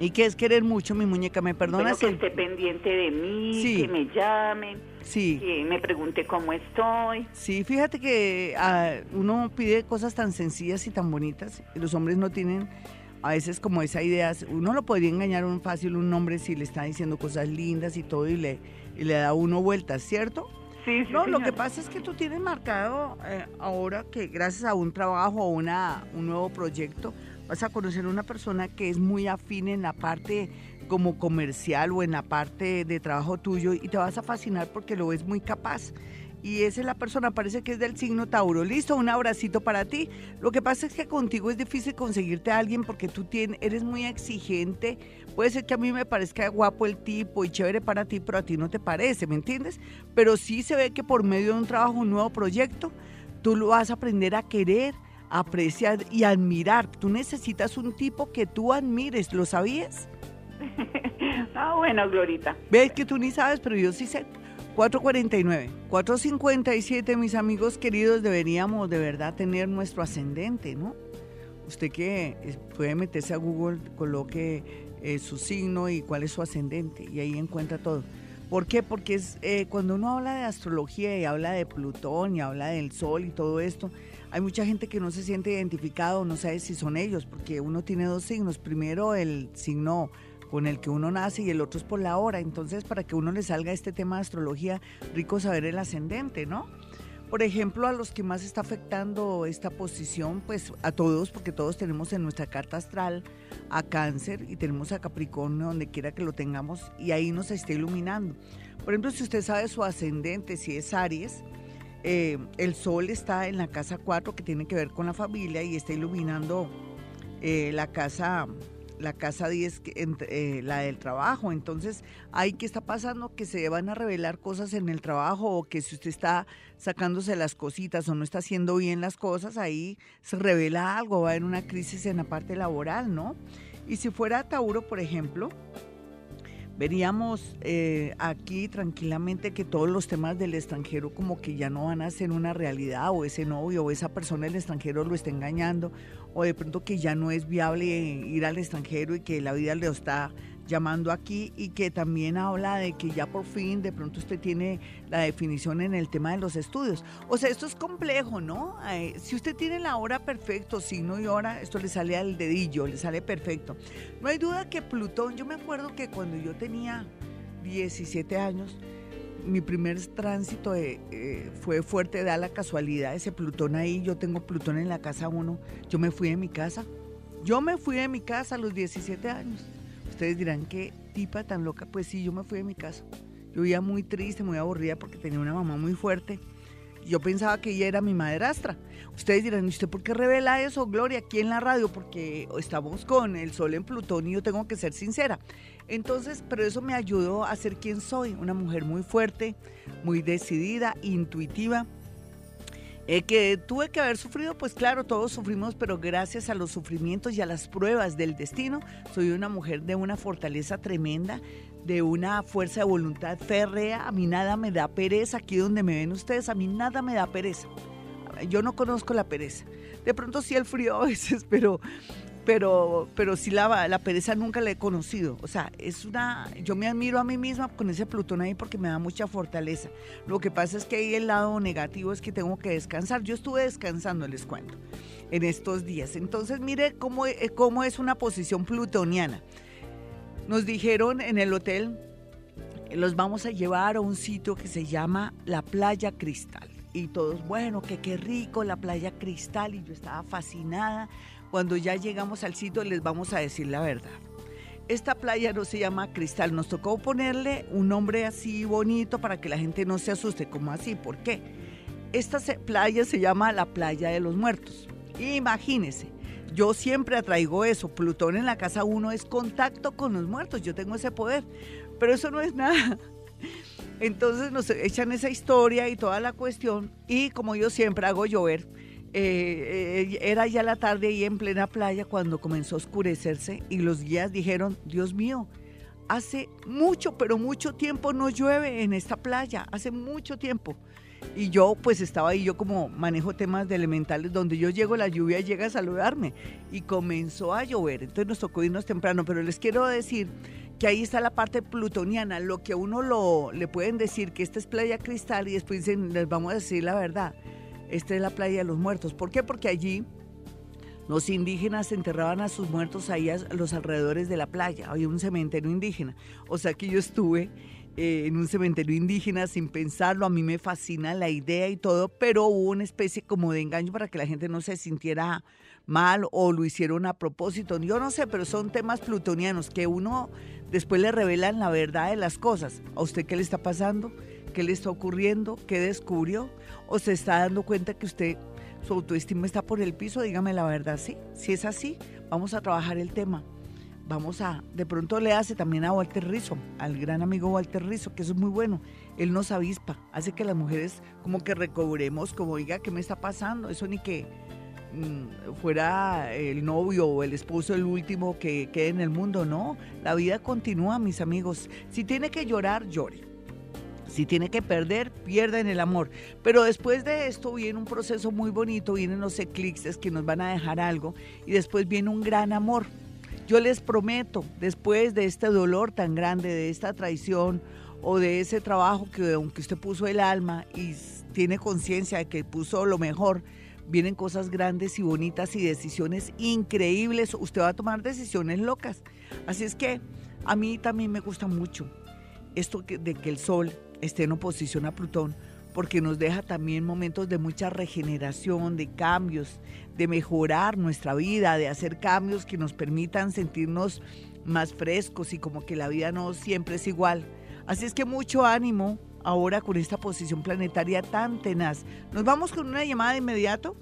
¿Y qué es querer mucho, mi muñeca? ¿Me perdonas? que esté pendiente de mí, que me llame, sí. que me pregunte cómo estoy. Sí, fíjate que ah, uno pide cosas tan sencillas y tan bonitas, y los hombres no tienen a veces como esa idea, uno lo podría engañar un fácil un hombre si le está diciendo cosas lindas y todo y le, le da uno vueltas, ¿cierto? Sí, sí, no, lo que pasa es que tú tienes marcado eh, ahora que gracias a un trabajo o una, un nuevo proyecto vas a conocer una persona que es muy afín en la parte como comercial o en la parte de trabajo tuyo y te vas a fascinar porque lo ves muy capaz y esa es la persona, parece que es del signo Tauro. Listo, un abracito para ti. Lo que pasa es que contigo es difícil conseguirte a alguien porque tú tienes, eres muy exigente. Puede ser que a mí me parezca guapo el tipo y chévere para ti, pero a ti no te parece, ¿me entiendes? Pero sí se ve que por medio de un trabajo, un nuevo proyecto, tú lo vas a aprender a querer, apreciar y admirar. Tú necesitas un tipo que tú admires, ¿lo sabías? ah, bueno, Glorita. Ves que tú ni sabes, pero yo sí sé. 449, 457, mis amigos queridos, deberíamos de verdad tener nuestro ascendente, ¿no? Usted que puede meterse a Google, coloque eh, su signo y cuál es su ascendente y ahí encuentra todo. ¿Por qué? Porque es, eh, cuando uno habla de astrología y habla de Plutón y habla del Sol y todo esto, hay mucha gente que no se siente identificado, no sabe si son ellos, porque uno tiene dos signos. Primero el signo con el que uno nace y el otro es por la hora. Entonces, para que uno le salga este tema de astrología, rico saber el ascendente, ¿no? Por ejemplo, a los que más está afectando esta posición, pues a todos, porque todos tenemos en nuestra carta astral a cáncer y tenemos a Capricornio donde quiera que lo tengamos y ahí nos está iluminando. Por ejemplo, si usted sabe su ascendente, si es Aries, eh, el sol está en la casa 4 que tiene que ver con la familia y está iluminando eh, la casa la casa 10, eh, la del trabajo. Entonces, ahí qué está pasando, que se van a revelar cosas en el trabajo o que si usted está sacándose las cositas o no está haciendo bien las cosas, ahí se revela algo, va a haber una crisis en la parte laboral, ¿no? Y si fuera Tauro, por ejemplo, veríamos eh, aquí tranquilamente que todos los temas del extranjero como que ya no van a ser una realidad o ese novio o esa persona del extranjero lo está engañando o de pronto que ya no es viable ir al extranjero y que la vida le está llamando aquí y que también habla de que ya por fin de pronto usted tiene la definición en el tema de los estudios. O sea, esto es complejo, ¿no? Eh, si usted tiene la hora perfecto, signo y hora, esto le sale al dedillo, le sale perfecto. No hay duda que Plutón, yo me acuerdo que cuando yo tenía 17 años, mi primer tránsito eh, eh, fue fuerte, da la casualidad, ese Plutón ahí, yo tengo Plutón en la casa 1, yo me fui de mi casa. Yo me fui de mi casa a los 17 años. Ustedes dirán, qué tipa tan loca. Pues sí, yo me fui de mi casa. Yo vivía muy triste, muy aburrida porque tenía una mamá muy fuerte. Yo pensaba que ella era mi madrastra. Ustedes dirán, ¿y usted por qué revela eso, Gloria, aquí en la radio? Porque estamos con el sol en Plutón y yo tengo que ser sincera. Entonces, pero eso me ayudó a ser quien soy, una mujer muy fuerte, muy decidida, intuitiva eh, que tuve que haber sufrido, pues claro, todos sufrimos, pero gracias a los sufrimientos y a las pruebas del destino, soy una mujer de una fortaleza tremenda, de una fuerza de voluntad férrea. A mí nada me da pereza, aquí donde me ven ustedes, a mí nada me da pereza. Yo no conozco la pereza. De pronto sí el frío a veces, pero pero, pero sí la, la pereza nunca la he conocido. O sea, es una, yo me admiro a mí misma con ese Plutón ahí porque me da mucha fortaleza. Lo que pasa es que ahí el lado negativo es que tengo que descansar. Yo estuve descansando, les cuento, en estos días. Entonces, mire cómo, eh, cómo es una posición plutoniana. Nos dijeron en el hotel, los vamos a llevar a un sitio que se llama la Playa Cristal. Y todos, bueno, que qué rico la playa Cristal. Y yo estaba fascinada cuando ya llegamos al sitio les vamos a decir la verdad. Esta playa no se llama Cristal, nos tocó ponerle un nombre así bonito para que la gente no se asuste, como así, ¿por qué? Esta playa se llama la playa de los muertos. Imagínense, yo siempre atraigo eso, Plutón en la casa 1 es contacto con los muertos, yo tengo ese poder, pero eso no es nada. Entonces nos echan esa historia y toda la cuestión y como yo siempre hago llover, eh, eh, era ya la tarde y en plena playa cuando comenzó a oscurecerse y los guías dijeron, Dios mío, hace mucho, pero mucho tiempo no llueve en esta playa, hace mucho tiempo. Y yo pues estaba ahí, yo como manejo temas de elementales, donde yo llego, la lluvia llega a saludarme y comenzó a llover, entonces nos tocó irnos temprano, pero les quiero decir que ahí está la parte plutoniana, lo que a uno lo, le pueden decir que esta es playa cristal y después dicen, les vamos a decir la verdad esta es la playa de los muertos. ¿Por qué? Porque allí los indígenas enterraban a sus muertos ahí a los alrededores de la playa. Había un cementerio indígena. O sea que yo estuve eh, en un cementerio indígena sin pensarlo. A mí me fascina la idea y todo, pero hubo una especie como de engaño para que la gente no se sintiera mal o lo hicieron a propósito. Yo no sé, pero son temas plutonianos que uno después le revelan la verdad de las cosas. ¿A usted qué le está pasando? ¿Qué le está ocurriendo? ¿Qué descubrió? ¿O se está dando cuenta que usted, su autoestima está por el piso? Dígame la verdad, sí. Si es así, vamos a trabajar el tema. Vamos a, de pronto le hace también a Walter Rizzo, al gran amigo Walter Rizzo, que eso es muy bueno. Él nos avispa, hace que las mujeres como que recobremos, como diga, ¿qué me está pasando? Eso ni que mm, fuera el novio o el esposo el último que quede en el mundo, no. La vida continúa, mis amigos. Si tiene que llorar, llore. Si tiene que perder, pierda en el amor. Pero después de esto viene un proceso muy bonito, vienen los eclipses que nos van a dejar algo y después viene un gran amor. Yo les prometo, después de este dolor tan grande, de esta traición o de ese trabajo que aunque usted puso el alma y tiene conciencia de que puso lo mejor, vienen cosas grandes y bonitas y decisiones increíbles. Usted va a tomar decisiones locas. Así es que a mí también me gusta mucho esto de que el sol esté en oposición a Plutón, porque nos deja también momentos de mucha regeneración, de cambios, de mejorar nuestra vida, de hacer cambios que nos permitan sentirnos más frescos y como que la vida no siempre es igual. Así es que mucho ánimo ahora con esta posición planetaria tan tenaz. Nos vamos con una llamada de inmediato.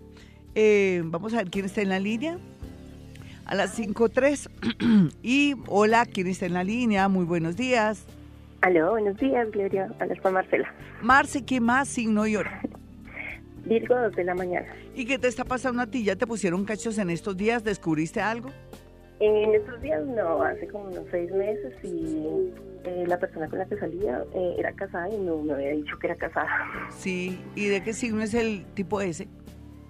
Eh, vamos a ver quién está en la línea. A las 5.3. y hola, ¿quién está en la línea? Muy buenos días. Aló, buenos días, Gloria. Hablas con Marcela. Marce, ¿qué más signo y hora? Virgo, dos de la mañana. ¿Y qué te está pasando a ti? ¿Ya te pusieron cachos en estos días? ¿Descubriste algo? En estos días no, hace como unos seis meses y eh, la persona con la que salía eh, era casada y no me había dicho que era casada. Sí, ¿y de qué signo es el tipo ese?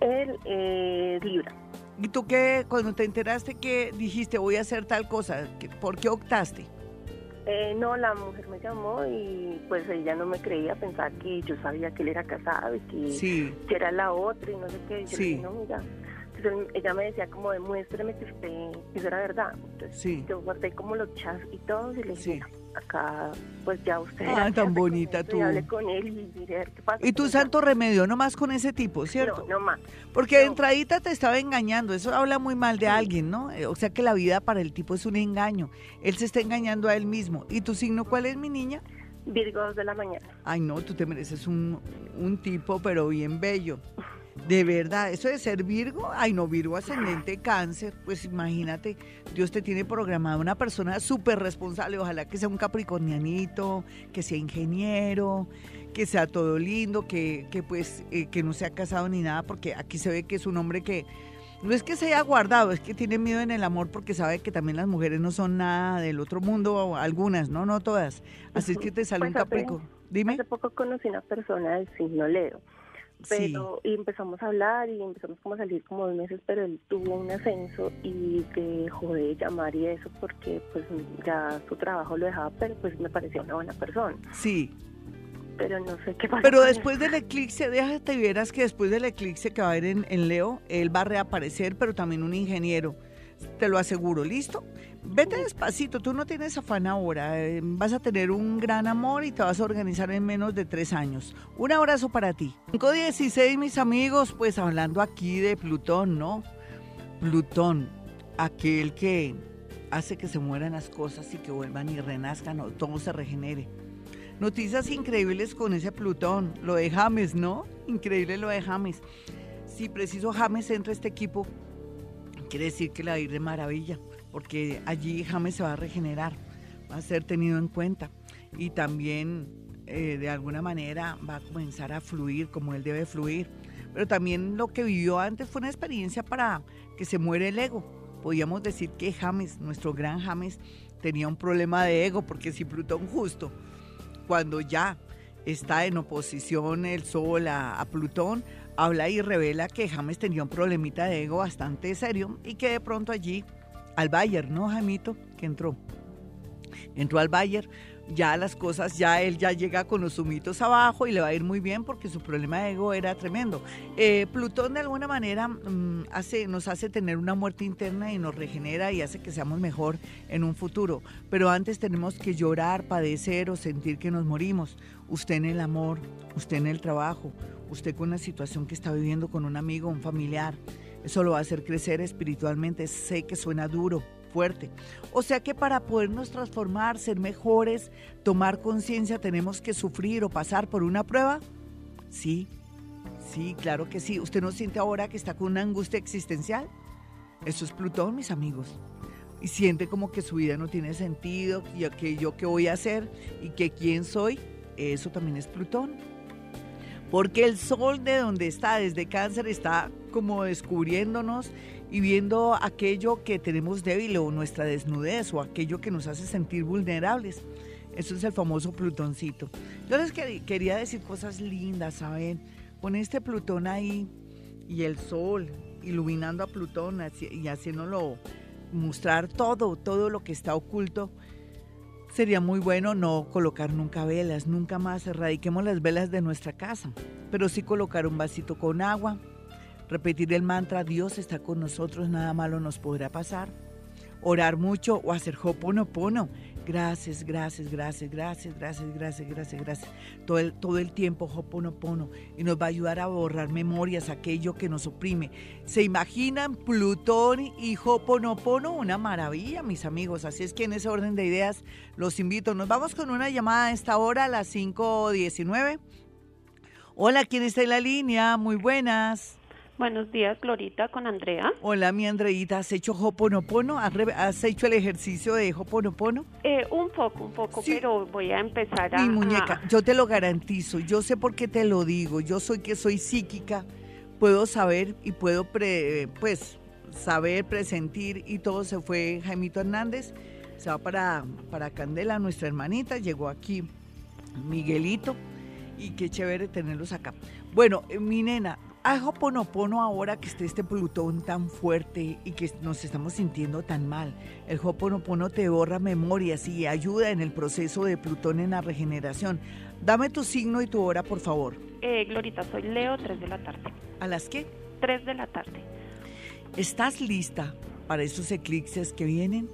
Él eh, Libra. ¿Y tú qué, cuando te enteraste que dijiste voy a hacer tal cosa, por qué optaste? Eh, no, la mujer me llamó y pues ella no me creía, pensaba que yo sabía que él era casado y que, era la otra y no sé qué. Yo sí. le no, mira. Entonces ella me decía como demuéstreme que usted, que eso era verdad. Entonces yo guardé como los chats y todo y le dije, acá pues ya usted ah tan bonita tú. con él y qué pasa y tu santo remedio no más con ese tipo cierto no, no más. Porque de entradita te estaba engañando eso habla muy mal de alguien no eh, o sea que la vida para el tipo es un engaño. Él se está engañando a él mismo. Y tu signo cuál es mi niña Virgo de la mañana. Ay no tú te mereces un un tipo pero bien bello de verdad, eso de ser Virgo, ay no, Virgo ascendente cáncer, pues imagínate, Dios te tiene programada una persona súper responsable, ojalá que sea un capricornianito, que sea ingeniero, que sea todo lindo, que, que pues eh, que no sea casado ni nada, porque aquí se ve que es un hombre que no es que se haya guardado, es que tiene miedo en el amor porque sabe que también las mujeres no son nada del otro mundo, algunas, no, no todas. Así es que te sale un pues capricornio. Dime. Hace poco conocí una persona del signo Leo pero y empezamos a hablar y empezamos como a salir como dos meses pero él tuvo un ascenso y dejó de llamar y eso porque pues ya su trabajo lo dejaba pero pues me parecía una buena persona. Sí. Pero no sé qué pasa pero después del eclipse déjate vieras que después del eclipse que va a haber en, en Leo él va a reaparecer pero también un ingeniero. Te lo aseguro, ¿listo? Vete despacito, tú no tienes afán ahora, eh, vas a tener un gran amor y te vas a organizar en menos de tres años. Un abrazo para ti. 516, mis amigos, pues hablando aquí de Plutón, ¿no? Plutón, aquel que hace que se mueran las cosas y que vuelvan y renazcan o todo se regenere. Noticias increíbles con ese Plutón, lo de James, ¿no? Increíble lo de James. Si preciso James entra a este equipo, quiere decir que la va a ir de maravilla, porque allí James se va a regenerar, va a ser tenido en cuenta y también eh, de alguna manera va a comenzar a fluir como él debe fluir. Pero también lo que vivió antes fue una experiencia para que se muere el ego. Podríamos decir que James, nuestro gran James, tenía un problema de ego, porque si Plutón justo, cuando ya está en oposición el Sol a Plutón, habla y revela que James tenía un problemita de ego bastante serio y que de pronto allí al Bayer, ¿no, Jamito? Que entró. Entró al Bayer, ya las cosas, ya él ya llega con los sumitos abajo y le va a ir muy bien porque su problema de ego era tremendo. Eh, Plutón de alguna manera mm, hace, nos hace tener una muerte interna y nos regenera y hace que seamos mejor en un futuro. Pero antes tenemos que llorar, padecer o sentir que nos morimos. Usted en el amor, usted en el trabajo, usted con la situación que está viviendo con un amigo, un familiar. Eso lo va a hacer crecer espiritualmente. Sé que suena duro, fuerte. O sea que para podernos transformar, ser mejores, tomar conciencia, tenemos que sufrir o pasar por una prueba. Sí, sí, claro que sí. ¿Usted no siente ahora que está con una angustia existencial? Eso es Plutón, mis amigos. Y siente como que su vida no tiene sentido, y que yo qué voy a hacer y que quién soy. Eso también es Plutón porque el sol de donde está, desde cáncer, está como descubriéndonos y viendo aquello que tenemos débil o nuestra desnudez o aquello que nos hace sentir vulnerables. Eso es el famoso Plutoncito. Yo les quería decir cosas lindas, ¿saben? Con este Plutón ahí y el sol iluminando a Plutón y haciéndolo mostrar todo, todo lo que está oculto Sería muy bueno no colocar nunca velas, nunca más erradiquemos las velas de nuestra casa, pero sí colocar un vasito con agua, repetir el mantra Dios está con nosotros, nada malo nos podrá pasar, orar mucho o hacer hoponopono, Gracias, gracias, gracias, gracias, gracias, gracias, gracias, gracias. Todo el, todo el tiempo Hoponopono y nos va a ayudar a borrar memorias, aquello que nos oprime. ¿Se imaginan Plutón y Hoponopono? Una maravilla, mis amigos. Así es que en ese orden de ideas los invito. Nos vamos con una llamada a esta hora, a las 5.19. Hola, ¿quién está en la línea? Muy buenas. Buenos días, Glorita, con Andrea. Hola, mi Andreita. ¿Has hecho Hoponopono? ¿Has hecho el ejercicio de Hoponopono? Eh, un poco, un poco, pero voy a empezar a... Mi muñeca, yo te lo garantizo. Yo sé por qué te lo digo. Yo soy que soy psíquica. Puedo saber y puedo, pre, pues, saber, presentir y todo se fue Jaimito Hernández. Se va para, para Candela, nuestra hermanita. Llegó aquí Miguelito. Y qué chévere tenerlos acá. Bueno, eh, mi nena, haz Hoponopono ahora que esté este Plutón tan fuerte y que nos estamos sintiendo tan mal. El Hoponopono te borra memorias y ayuda en el proceso de Plutón en la regeneración. Dame tu signo y tu hora, por favor. Eh, Glorita, soy Leo, 3 de la tarde. ¿A las qué? 3 de la tarde. ¿Estás lista para esos eclipses que vienen?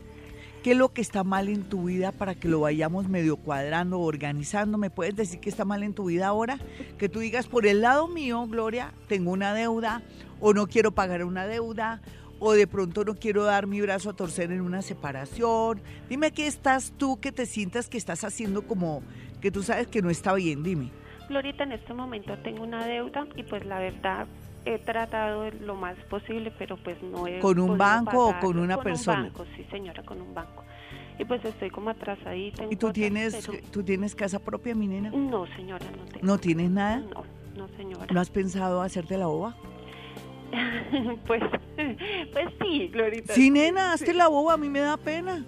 ¿Qué es lo que está mal en tu vida para que lo vayamos medio cuadrando, organizando? ¿Me puedes decir qué está mal en tu vida ahora? Que tú digas, por el lado mío, Gloria, tengo una deuda o no quiero pagar una deuda o de pronto no quiero dar mi brazo a torcer en una separación. Dime qué estás tú que te sientas que estás haciendo como que tú sabes que no está bien, dime. Glorita, en este momento tengo una deuda y pues la verdad he tratado lo más posible, pero pues no he ¿Con un banco o con una persona? Con un banco, sí señora, con un banco. Y pues estoy como atrasadita. ¿Y tú tienes, tú tienes casa propia, mi nena? No, señora, no tengo. ¿No tienes nada? No, no, señora. ¿No has pensado hacerte la boba? pues, pues sí, Glorita. Sí, nena, hazte la boba, a mí me da pena.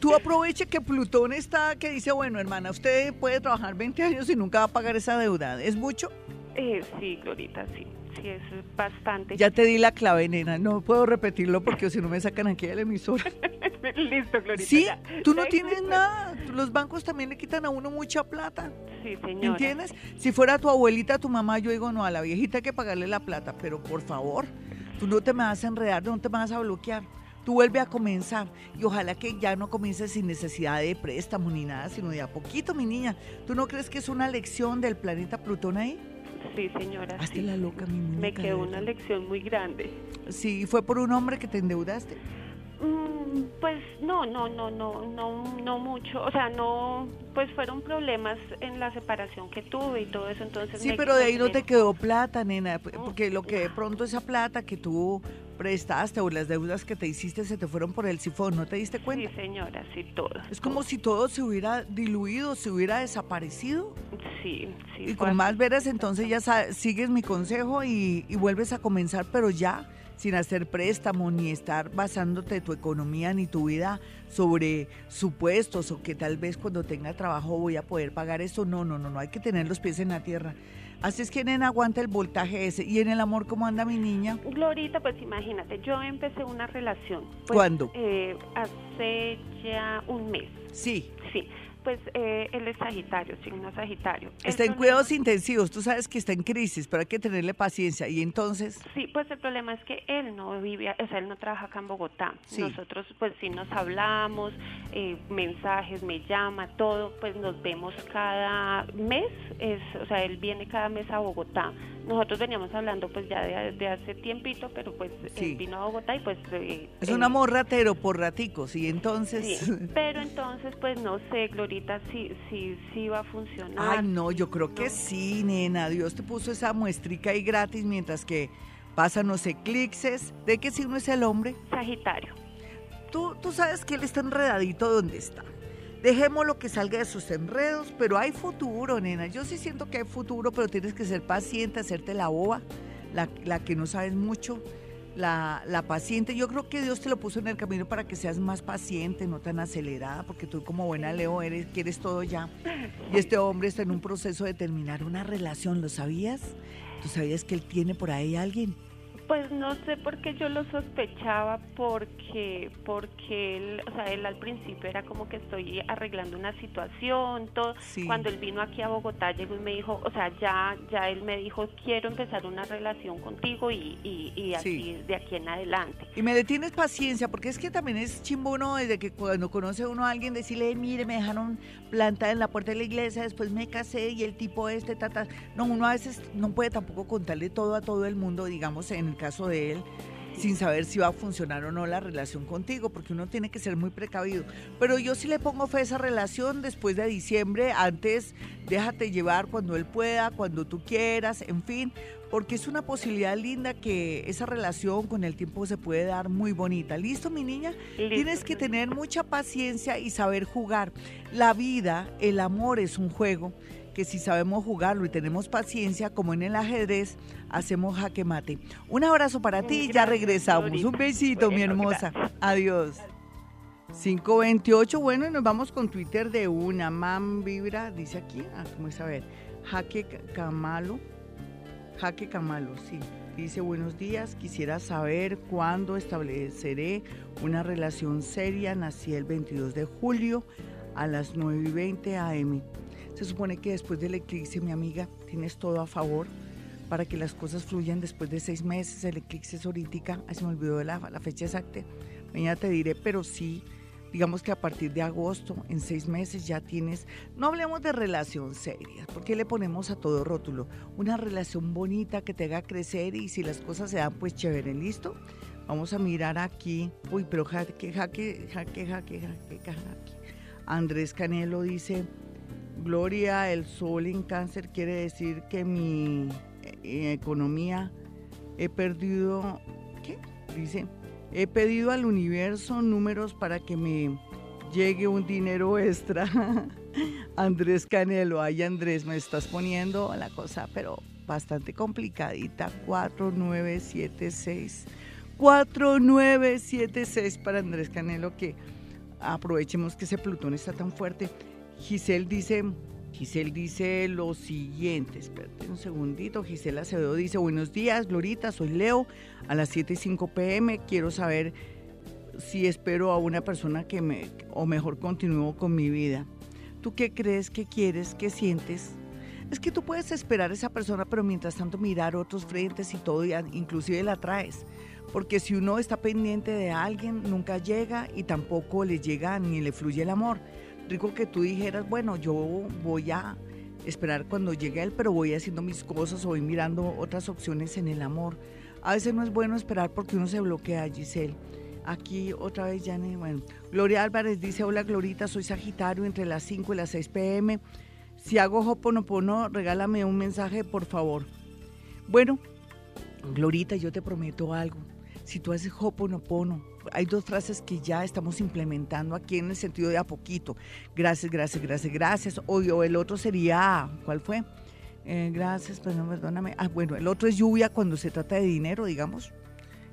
Tú aproveche que Plutón está, que dice, bueno, hermana, usted puede trabajar 20 años y nunca va a pagar esa deuda. ¿Es mucho? Eh, sí, Glorita, sí sí es bastante. Ya te di la clave, nena. No puedo repetirlo porque si no me sacan aquí del emisor. Listo, Glorita. Sí, tú no tienes nada. Los bancos también le quitan a uno mucha plata. Sí, señora. ¿Entiendes? Si fuera tu abuelita, tu mamá, yo digo, no, a la viejita hay que pagarle la plata. Pero por favor, tú no te me vas a enredar, no te me vas a bloquear. Tú vuelve a comenzar y ojalá que ya no comiences sin necesidad de préstamo ni nada, sino de a poquito, mi niña. ¿Tú no crees que es una lección del planeta Plutón ahí? Sí, señora. Hazte la loca, mi Me quedó una lección muy grande. Sí, ¿fue por un hombre que te endeudaste? Mm, pues no, no, no, no, no, no mucho. O sea, no, pues fueron problemas en la separación que tuve y todo eso. Entonces. Sí, pero de ahí no te quedó plata, nena, porque lo que de pronto esa plata que tú prestaste o las deudas que te hiciste se te fueron por el sifón, ¿no te diste cuenta? Sí, señora, sí, todo. Es como si todo se hubiera diluido, se hubiera desaparecido. Sí, sí. Y con más veras, entonces ya sigues mi consejo y, y vuelves a comenzar, pero ya sin hacer préstamo ni estar basándote tu economía ni tu vida sobre supuestos o que tal vez cuando tenga trabajo voy a poder pagar esto. No, no, no, no hay que tener los pies en la tierra. Así es que nena aguanta el voltaje ese. ¿Y en el amor cómo anda mi niña? Glorita, pues imagínate, yo empecé una relación. Pues, ¿Cuándo? Eh, hace ya un mes. Sí. Sí pues eh, él es Sagitario, signo Sagitario. Está en cuidados intensivos, tú sabes que está en crisis, pero hay que tenerle paciencia. ¿Y entonces? Sí, pues el problema es que él no vive, o sea, él no trabaja acá en Bogotá. Nosotros pues sí nos hablamos, eh, mensajes, me llama, todo, pues nos vemos cada mes, es, o sea, él viene cada mes a Bogotá. Nosotros veníamos hablando pues ya de, hace tiempito, pero pues él vino a Bogotá y pues... Eh, es un amor ratero por raticos, y entonces... Sí, pero entonces pues no sé, Gloria sí, sí, sí va a funcionar. Ay, no, yo creo que sí, nena. Dios te puso esa muestrica ahí gratis mientras que pasan los eclipses. ¿De qué signo es el hombre? Sagitario. Tú, tú sabes que él está enredadito donde está. Dejémoslo que salga de sus enredos, pero hay futuro, nena. Yo sí siento que hay futuro, pero tienes que ser paciente, hacerte la boba, la, la que no sabes mucho la, la, paciente. Yo creo que Dios te lo puso en el camino para que seas más paciente, no tan acelerada, porque tú como buena Leo eres, quieres todo ya. Y este hombre está en un proceso de terminar una relación, ¿lo sabías? ¿Tú sabías que él tiene por ahí a alguien? Pues no sé por qué yo lo sospechaba, porque, porque él, o sea, él al principio era como que estoy arreglando una situación, todo. Cuando él vino aquí a Bogotá, llegó y me dijo, o sea, ya, ya él me dijo, quiero empezar una relación contigo y, y, así de aquí en adelante. Y me detienes paciencia, porque es que también es chimbono desde que cuando conoce uno a alguien decirle, mire, me dejaron plantada en la puerta de la iglesia, después me casé y el tipo este, tata. No, uno a veces no puede tampoco contarle todo a todo el mundo, digamos, en caso de él, sin saber si va a funcionar o no la relación contigo, porque uno tiene que ser muy precavido. Pero yo sí le pongo fe a esa relación después de diciembre, antes déjate llevar cuando él pueda, cuando tú quieras, en fin, porque es una posibilidad linda que esa relación con el tiempo se puede dar muy bonita. ¿Listo, mi niña? Tienes que tener mucha paciencia y saber jugar. La vida, el amor es un juego que si sabemos jugarlo y tenemos paciencia, como en el ajedrez, hacemos jaque mate. Un abrazo para ti y ya regresamos. Un besito, mi hermosa. Adiós. 528, bueno, y nos vamos con Twitter de una. Mam Vibra, dice aquí, ah, ¿cómo es a ver? Jaque Camalo, Jaque Camalo, sí. Dice, buenos días, quisiera saber cuándo estableceré una relación seria. Nací el 22 de julio a las 9 y 20 am. Se supone que después del eclipse, mi amiga, tienes todo a favor para que las cosas fluyan después de seis meses. El eclipse es ahorita, se me olvidó la, la fecha exacta. Mañana te diré, pero sí, digamos que a partir de agosto, en seis meses ya tienes, no hablemos de relación seria, porque le ponemos a todo rótulo, una relación bonita que te haga crecer y si las cosas se dan, pues chévere, listo. Vamos a mirar aquí, uy, pero jaque, jaque, jaque, jaque, jaque, jaque. Andrés Canelo dice, Gloria, el sol en cáncer quiere decir que mi eh, economía he perdido, ¿qué? Dice, he pedido al universo números para que me llegue un dinero extra. Andrés Canelo, ay Andrés, me estás poniendo la cosa, pero bastante complicadita. 4976. 4976 para Andrés Canelo, que aprovechemos que ese Plutón está tan fuerte. Giselle dice, Giselle dice lo siguiente, espérate un segundito, Gisela Acevedo dice, buenos días, Glorita, soy Leo, a las 7 y 5 pm, quiero saber si espero a una persona que me, o mejor continúo con mi vida. ¿Tú qué crees, qué quieres, qué sientes? Es que tú puedes esperar a esa persona, pero mientras tanto mirar otros frentes y todo, inclusive la traes. Porque si uno está pendiente de alguien, nunca llega y tampoco le llega ni le fluye el amor rico que tú dijeras, bueno, yo voy a esperar cuando llegue él, pero voy haciendo mis cosas o voy mirando otras opciones en el amor. A veces no es bueno esperar porque uno se bloquea, Giselle. Aquí otra vez, Jane, bueno. Gloria Álvarez dice, hola Glorita, soy Sagitario entre las 5 y las 6 pm. Si hago Hoponopono, regálame un mensaje, por favor. Bueno, Glorita, yo te prometo algo. Si tú haces Hoponopono, hay dos frases que ya estamos implementando aquí en el sentido de a poquito. Gracias, gracias, gracias, gracias. O, el otro sería, ¿cuál fue? Eh, gracias, perdón, perdóname. Ah, bueno, el otro es lluvia cuando se trata de dinero, digamos.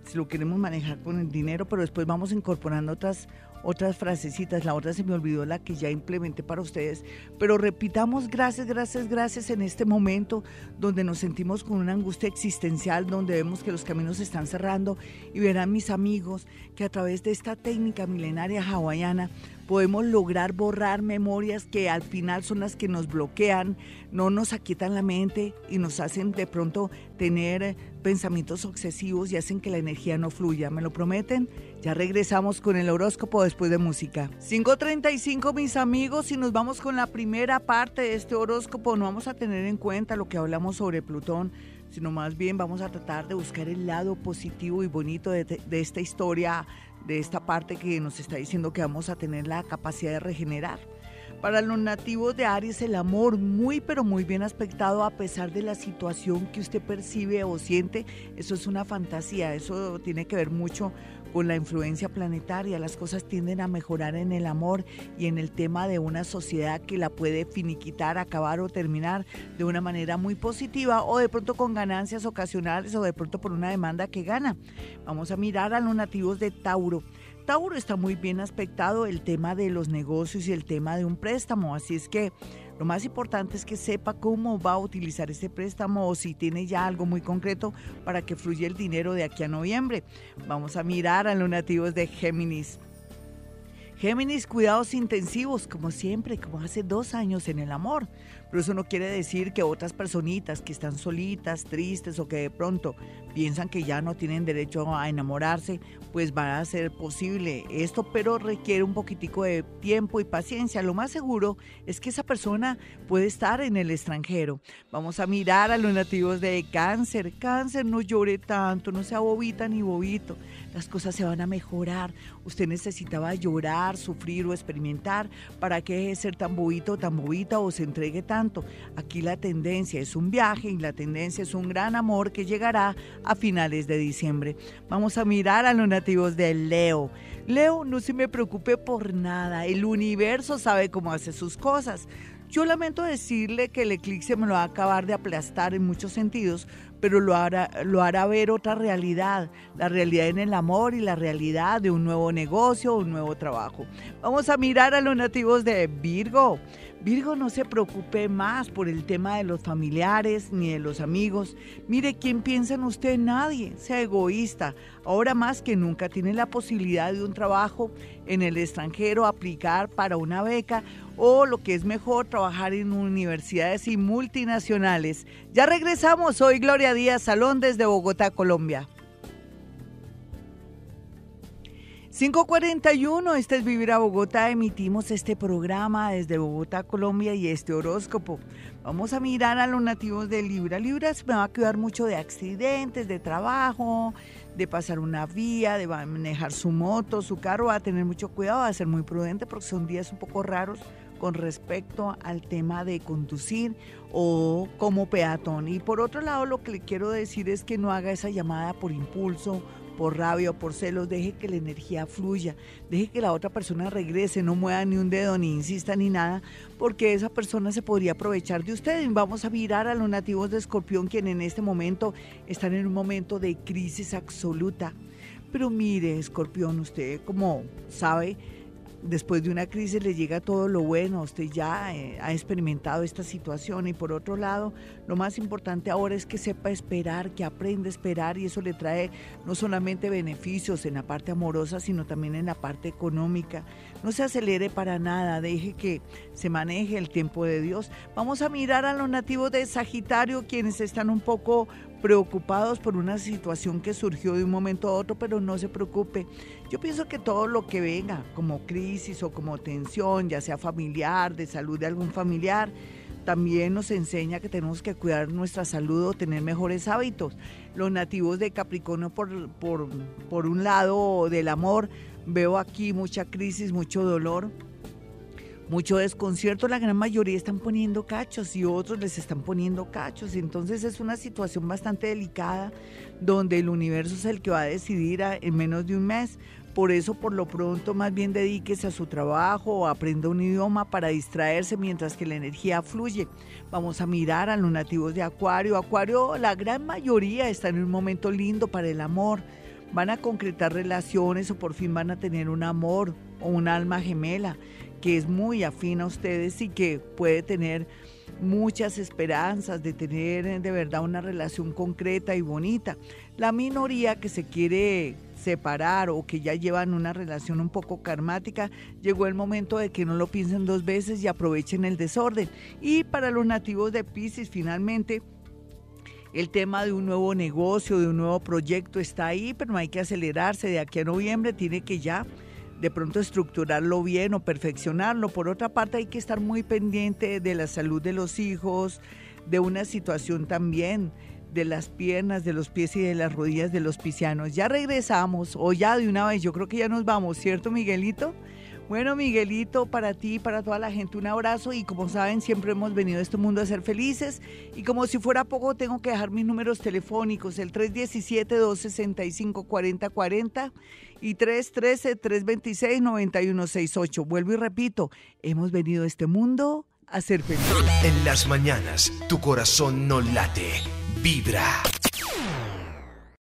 Si lo queremos manejar con el dinero, pero después vamos incorporando otras otras frasecitas, la otra se me olvidó la que ya implementé para ustedes, pero repitamos gracias, gracias, gracias en este momento donde nos sentimos con una angustia existencial, donde vemos que los caminos se están cerrando y verán mis amigos que a través de esta técnica milenaria hawaiana podemos lograr borrar memorias que al final son las que nos bloquean, no nos aquietan la mente y nos hacen de pronto tener pensamientos obsesivos y hacen que la energía no fluya. ¿Me lo prometen? Ya regresamos con el horóscopo después de música. 5.35 mis amigos y nos vamos con la primera parte de este horóscopo. No vamos a tener en cuenta lo que hablamos sobre Plutón sino más bien vamos a tratar de buscar el lado positivo y bonito de, de, esta historia de esta parte que nos está diciendo que vamos a tener la capacidad de regenerar. Para los nativos de Aries, el amor muy pero muy bien aspectado a pesar de la situación que usted percibe o siente, eso es una fantasía, eso tiene que ver mucho con la influencia planetaria. Las cosas tienden a mejorar en el amor y en el tema de una sociedad que la puede finiquitar, acabar o terminar de una manera muy positiva o de pronto con ganancias ocasionales o de pronto por una demanda que gana. Vamos a mirar a los nativos de Tauro. Tauro está muy bien aspectado el tema de los negocios y el tema de un préstamo, así es que lo más importante es que sepa cómo va a utilizar ese préstamo o si tiene ya algo muy concreto para que fluya el dinero de aquí a noviembre. Vamos a mirar a los nativos de Géminis. Géminis, cuidados intensivos, como siempre, como hace dos años en el amor. Pero eso no quiere decir que otras personitas que están solitas, tristes o que de pronto piensan que ya no tienen derecho a enamorarse, pues va a ser posible esto, pero requiere un poquitico de tiempo y paciencia. Lo más seguro es que esa persona puede estar en el extranjero. Vamos a mirar a los nativos de cáncer. Cáncer, no llore tanto, no sea bobita ni bobito las cosas se van a mejorar. Usted necesitaba llorar, sufrir o experimentar para que ser tan bobito, tan bobita o se entregue tanto. Aquí la tendencia es un viaje y la tendencia es un gran amor que llegará a finales de diciembre. Vamos a mirar a los nativos de Leo. Leo, no se me preocupe por nada. El universo sabe cómo hace sus cosas. Yo lamento decirle que el eclipse me lo va a acabar de aplastar en muchos sentidos, pero lo hará, lo hará ver otra realidad, la realidad en el amor y la realidad de un nuevo negocio, un nuevo trabajo. Vamos a mirar a los nativos de Virgo. Virgo, no se preocupe más por el tema de los familiares ni de los amigos. Mire, ¿quién piensa en usted? Nadie. Sea egoísta. Ahora más que nunca tiene la posibilidad de un trabajo en el extranjero, aplicar para una beca o lo que es mejor, trabajar en universidades y multinacionales. Ya regresamos. Hoy Gloria Díaz Salón desde Bogotá, Colombia. 541, este es Vivir a Bogotá, emitimos este programa desde Bogotá, Colombia y este horóscopo. Vamos a mirar a los nativos de Libra. Libra me va a cuidar mucho de accidentes, de trabajo, de pasar una vía, de manejar su moto, su carro, va a tener mucho cuidado, va a ser muy prudente porque son días un poco raros con respecto al tema de conducir o como peatón. Y por otro lado, lo que le quiero decir es que no haga esa llamada por impulso por rabia o por celos, deje que la energía fluya, deje que la otra persona regrese, no mueva ni un dedo, ni insista ni nada, porque esa persona se podría aprovechar de usted. Vamos a mirar a los nativos de Escorpión, quienes en este momento están en un momento de crisis absoluta. Pero mire, Escorpión, usted como sabe, después de una crisis le llega todo lo bueno, usted ya eh, ha experimentado esta situación y por otro lado, lo más importante ahora es que sepa esperar, que aprenda a esperar y eso le trae no solamente beneficios en la parte amorosa, sino también en la parte económica. No se acelere para nada, deje que se maneje el tiempo de Dios. Vamos a mirar a los nativos de Sagitario, quienes están un poco preocupados por una situación que surgió de un momento a otro, pero no se preocupe. Yo pienso que todo lo que venga como crisis o como tensión, ya sea familiar, de salud de algún familiar, también nos enseña que tenemos que cuidar nuestra salud o tener mejores hábitos. Los nativos de Capricornio, por, por, por un lado del amor, veo aquí mucha crisis, mucho dolor mucho desconcierto, la gran mayoría están poniendo cachos y otros les están poniendo cachos. Entonces es una situación bastante delicada donde el universo es el que va a decidir en menos de un mes. Por eso, por lo pronto, más bien dedíquese a su trabajo o aprenda un idioma para distraerse mientras que la energía fluye. Vamos a mirar a los nativos de Acuario. Acuario, la gran mayoría están en un momento lindo para el amor. Van a concretar relaciones o por fin van a tener un amor o un alma gemela que es muy afín a ustedes y que puede tener muchas esperanzas de tener eh, de verdad una relación concreta y bonita. La minoría que se quiere separar o que ya llevan una relación un poco karmática, llegó el momento de que no lo piensen dos veces y aprovechen el desorden. Y para los nativos de Pisces, finalmente, el tema de un nuevo negocio, de un nuevo proyecto está ahí, pero no hay que acelerarse. De aquí a noviembre tiene que ya de pronto estructurarlo bien o perfeccionarlo. Por otra parte, hay que estar muy pendiente de la salud de los hijos, de una situación también de las piernas, de los pies y de las rodillas de los piscianos. Ya regresamos, o ya de una vez, yo creo que ya nos vamos, ¿cierto, Miguelito? Bueno, Miguelito, para ti, para toda la gente, un abrazo y como saben, siempre hemos venido a este mundo a ser felices y como si fuera poco, tengo que dejar mis números telefónicos, el 317-265-4040 y 313-326-9168. Vuelvo y repito, hemos venido a este mundo a ser felices. En las mañanas, tu corazón no late, vibra.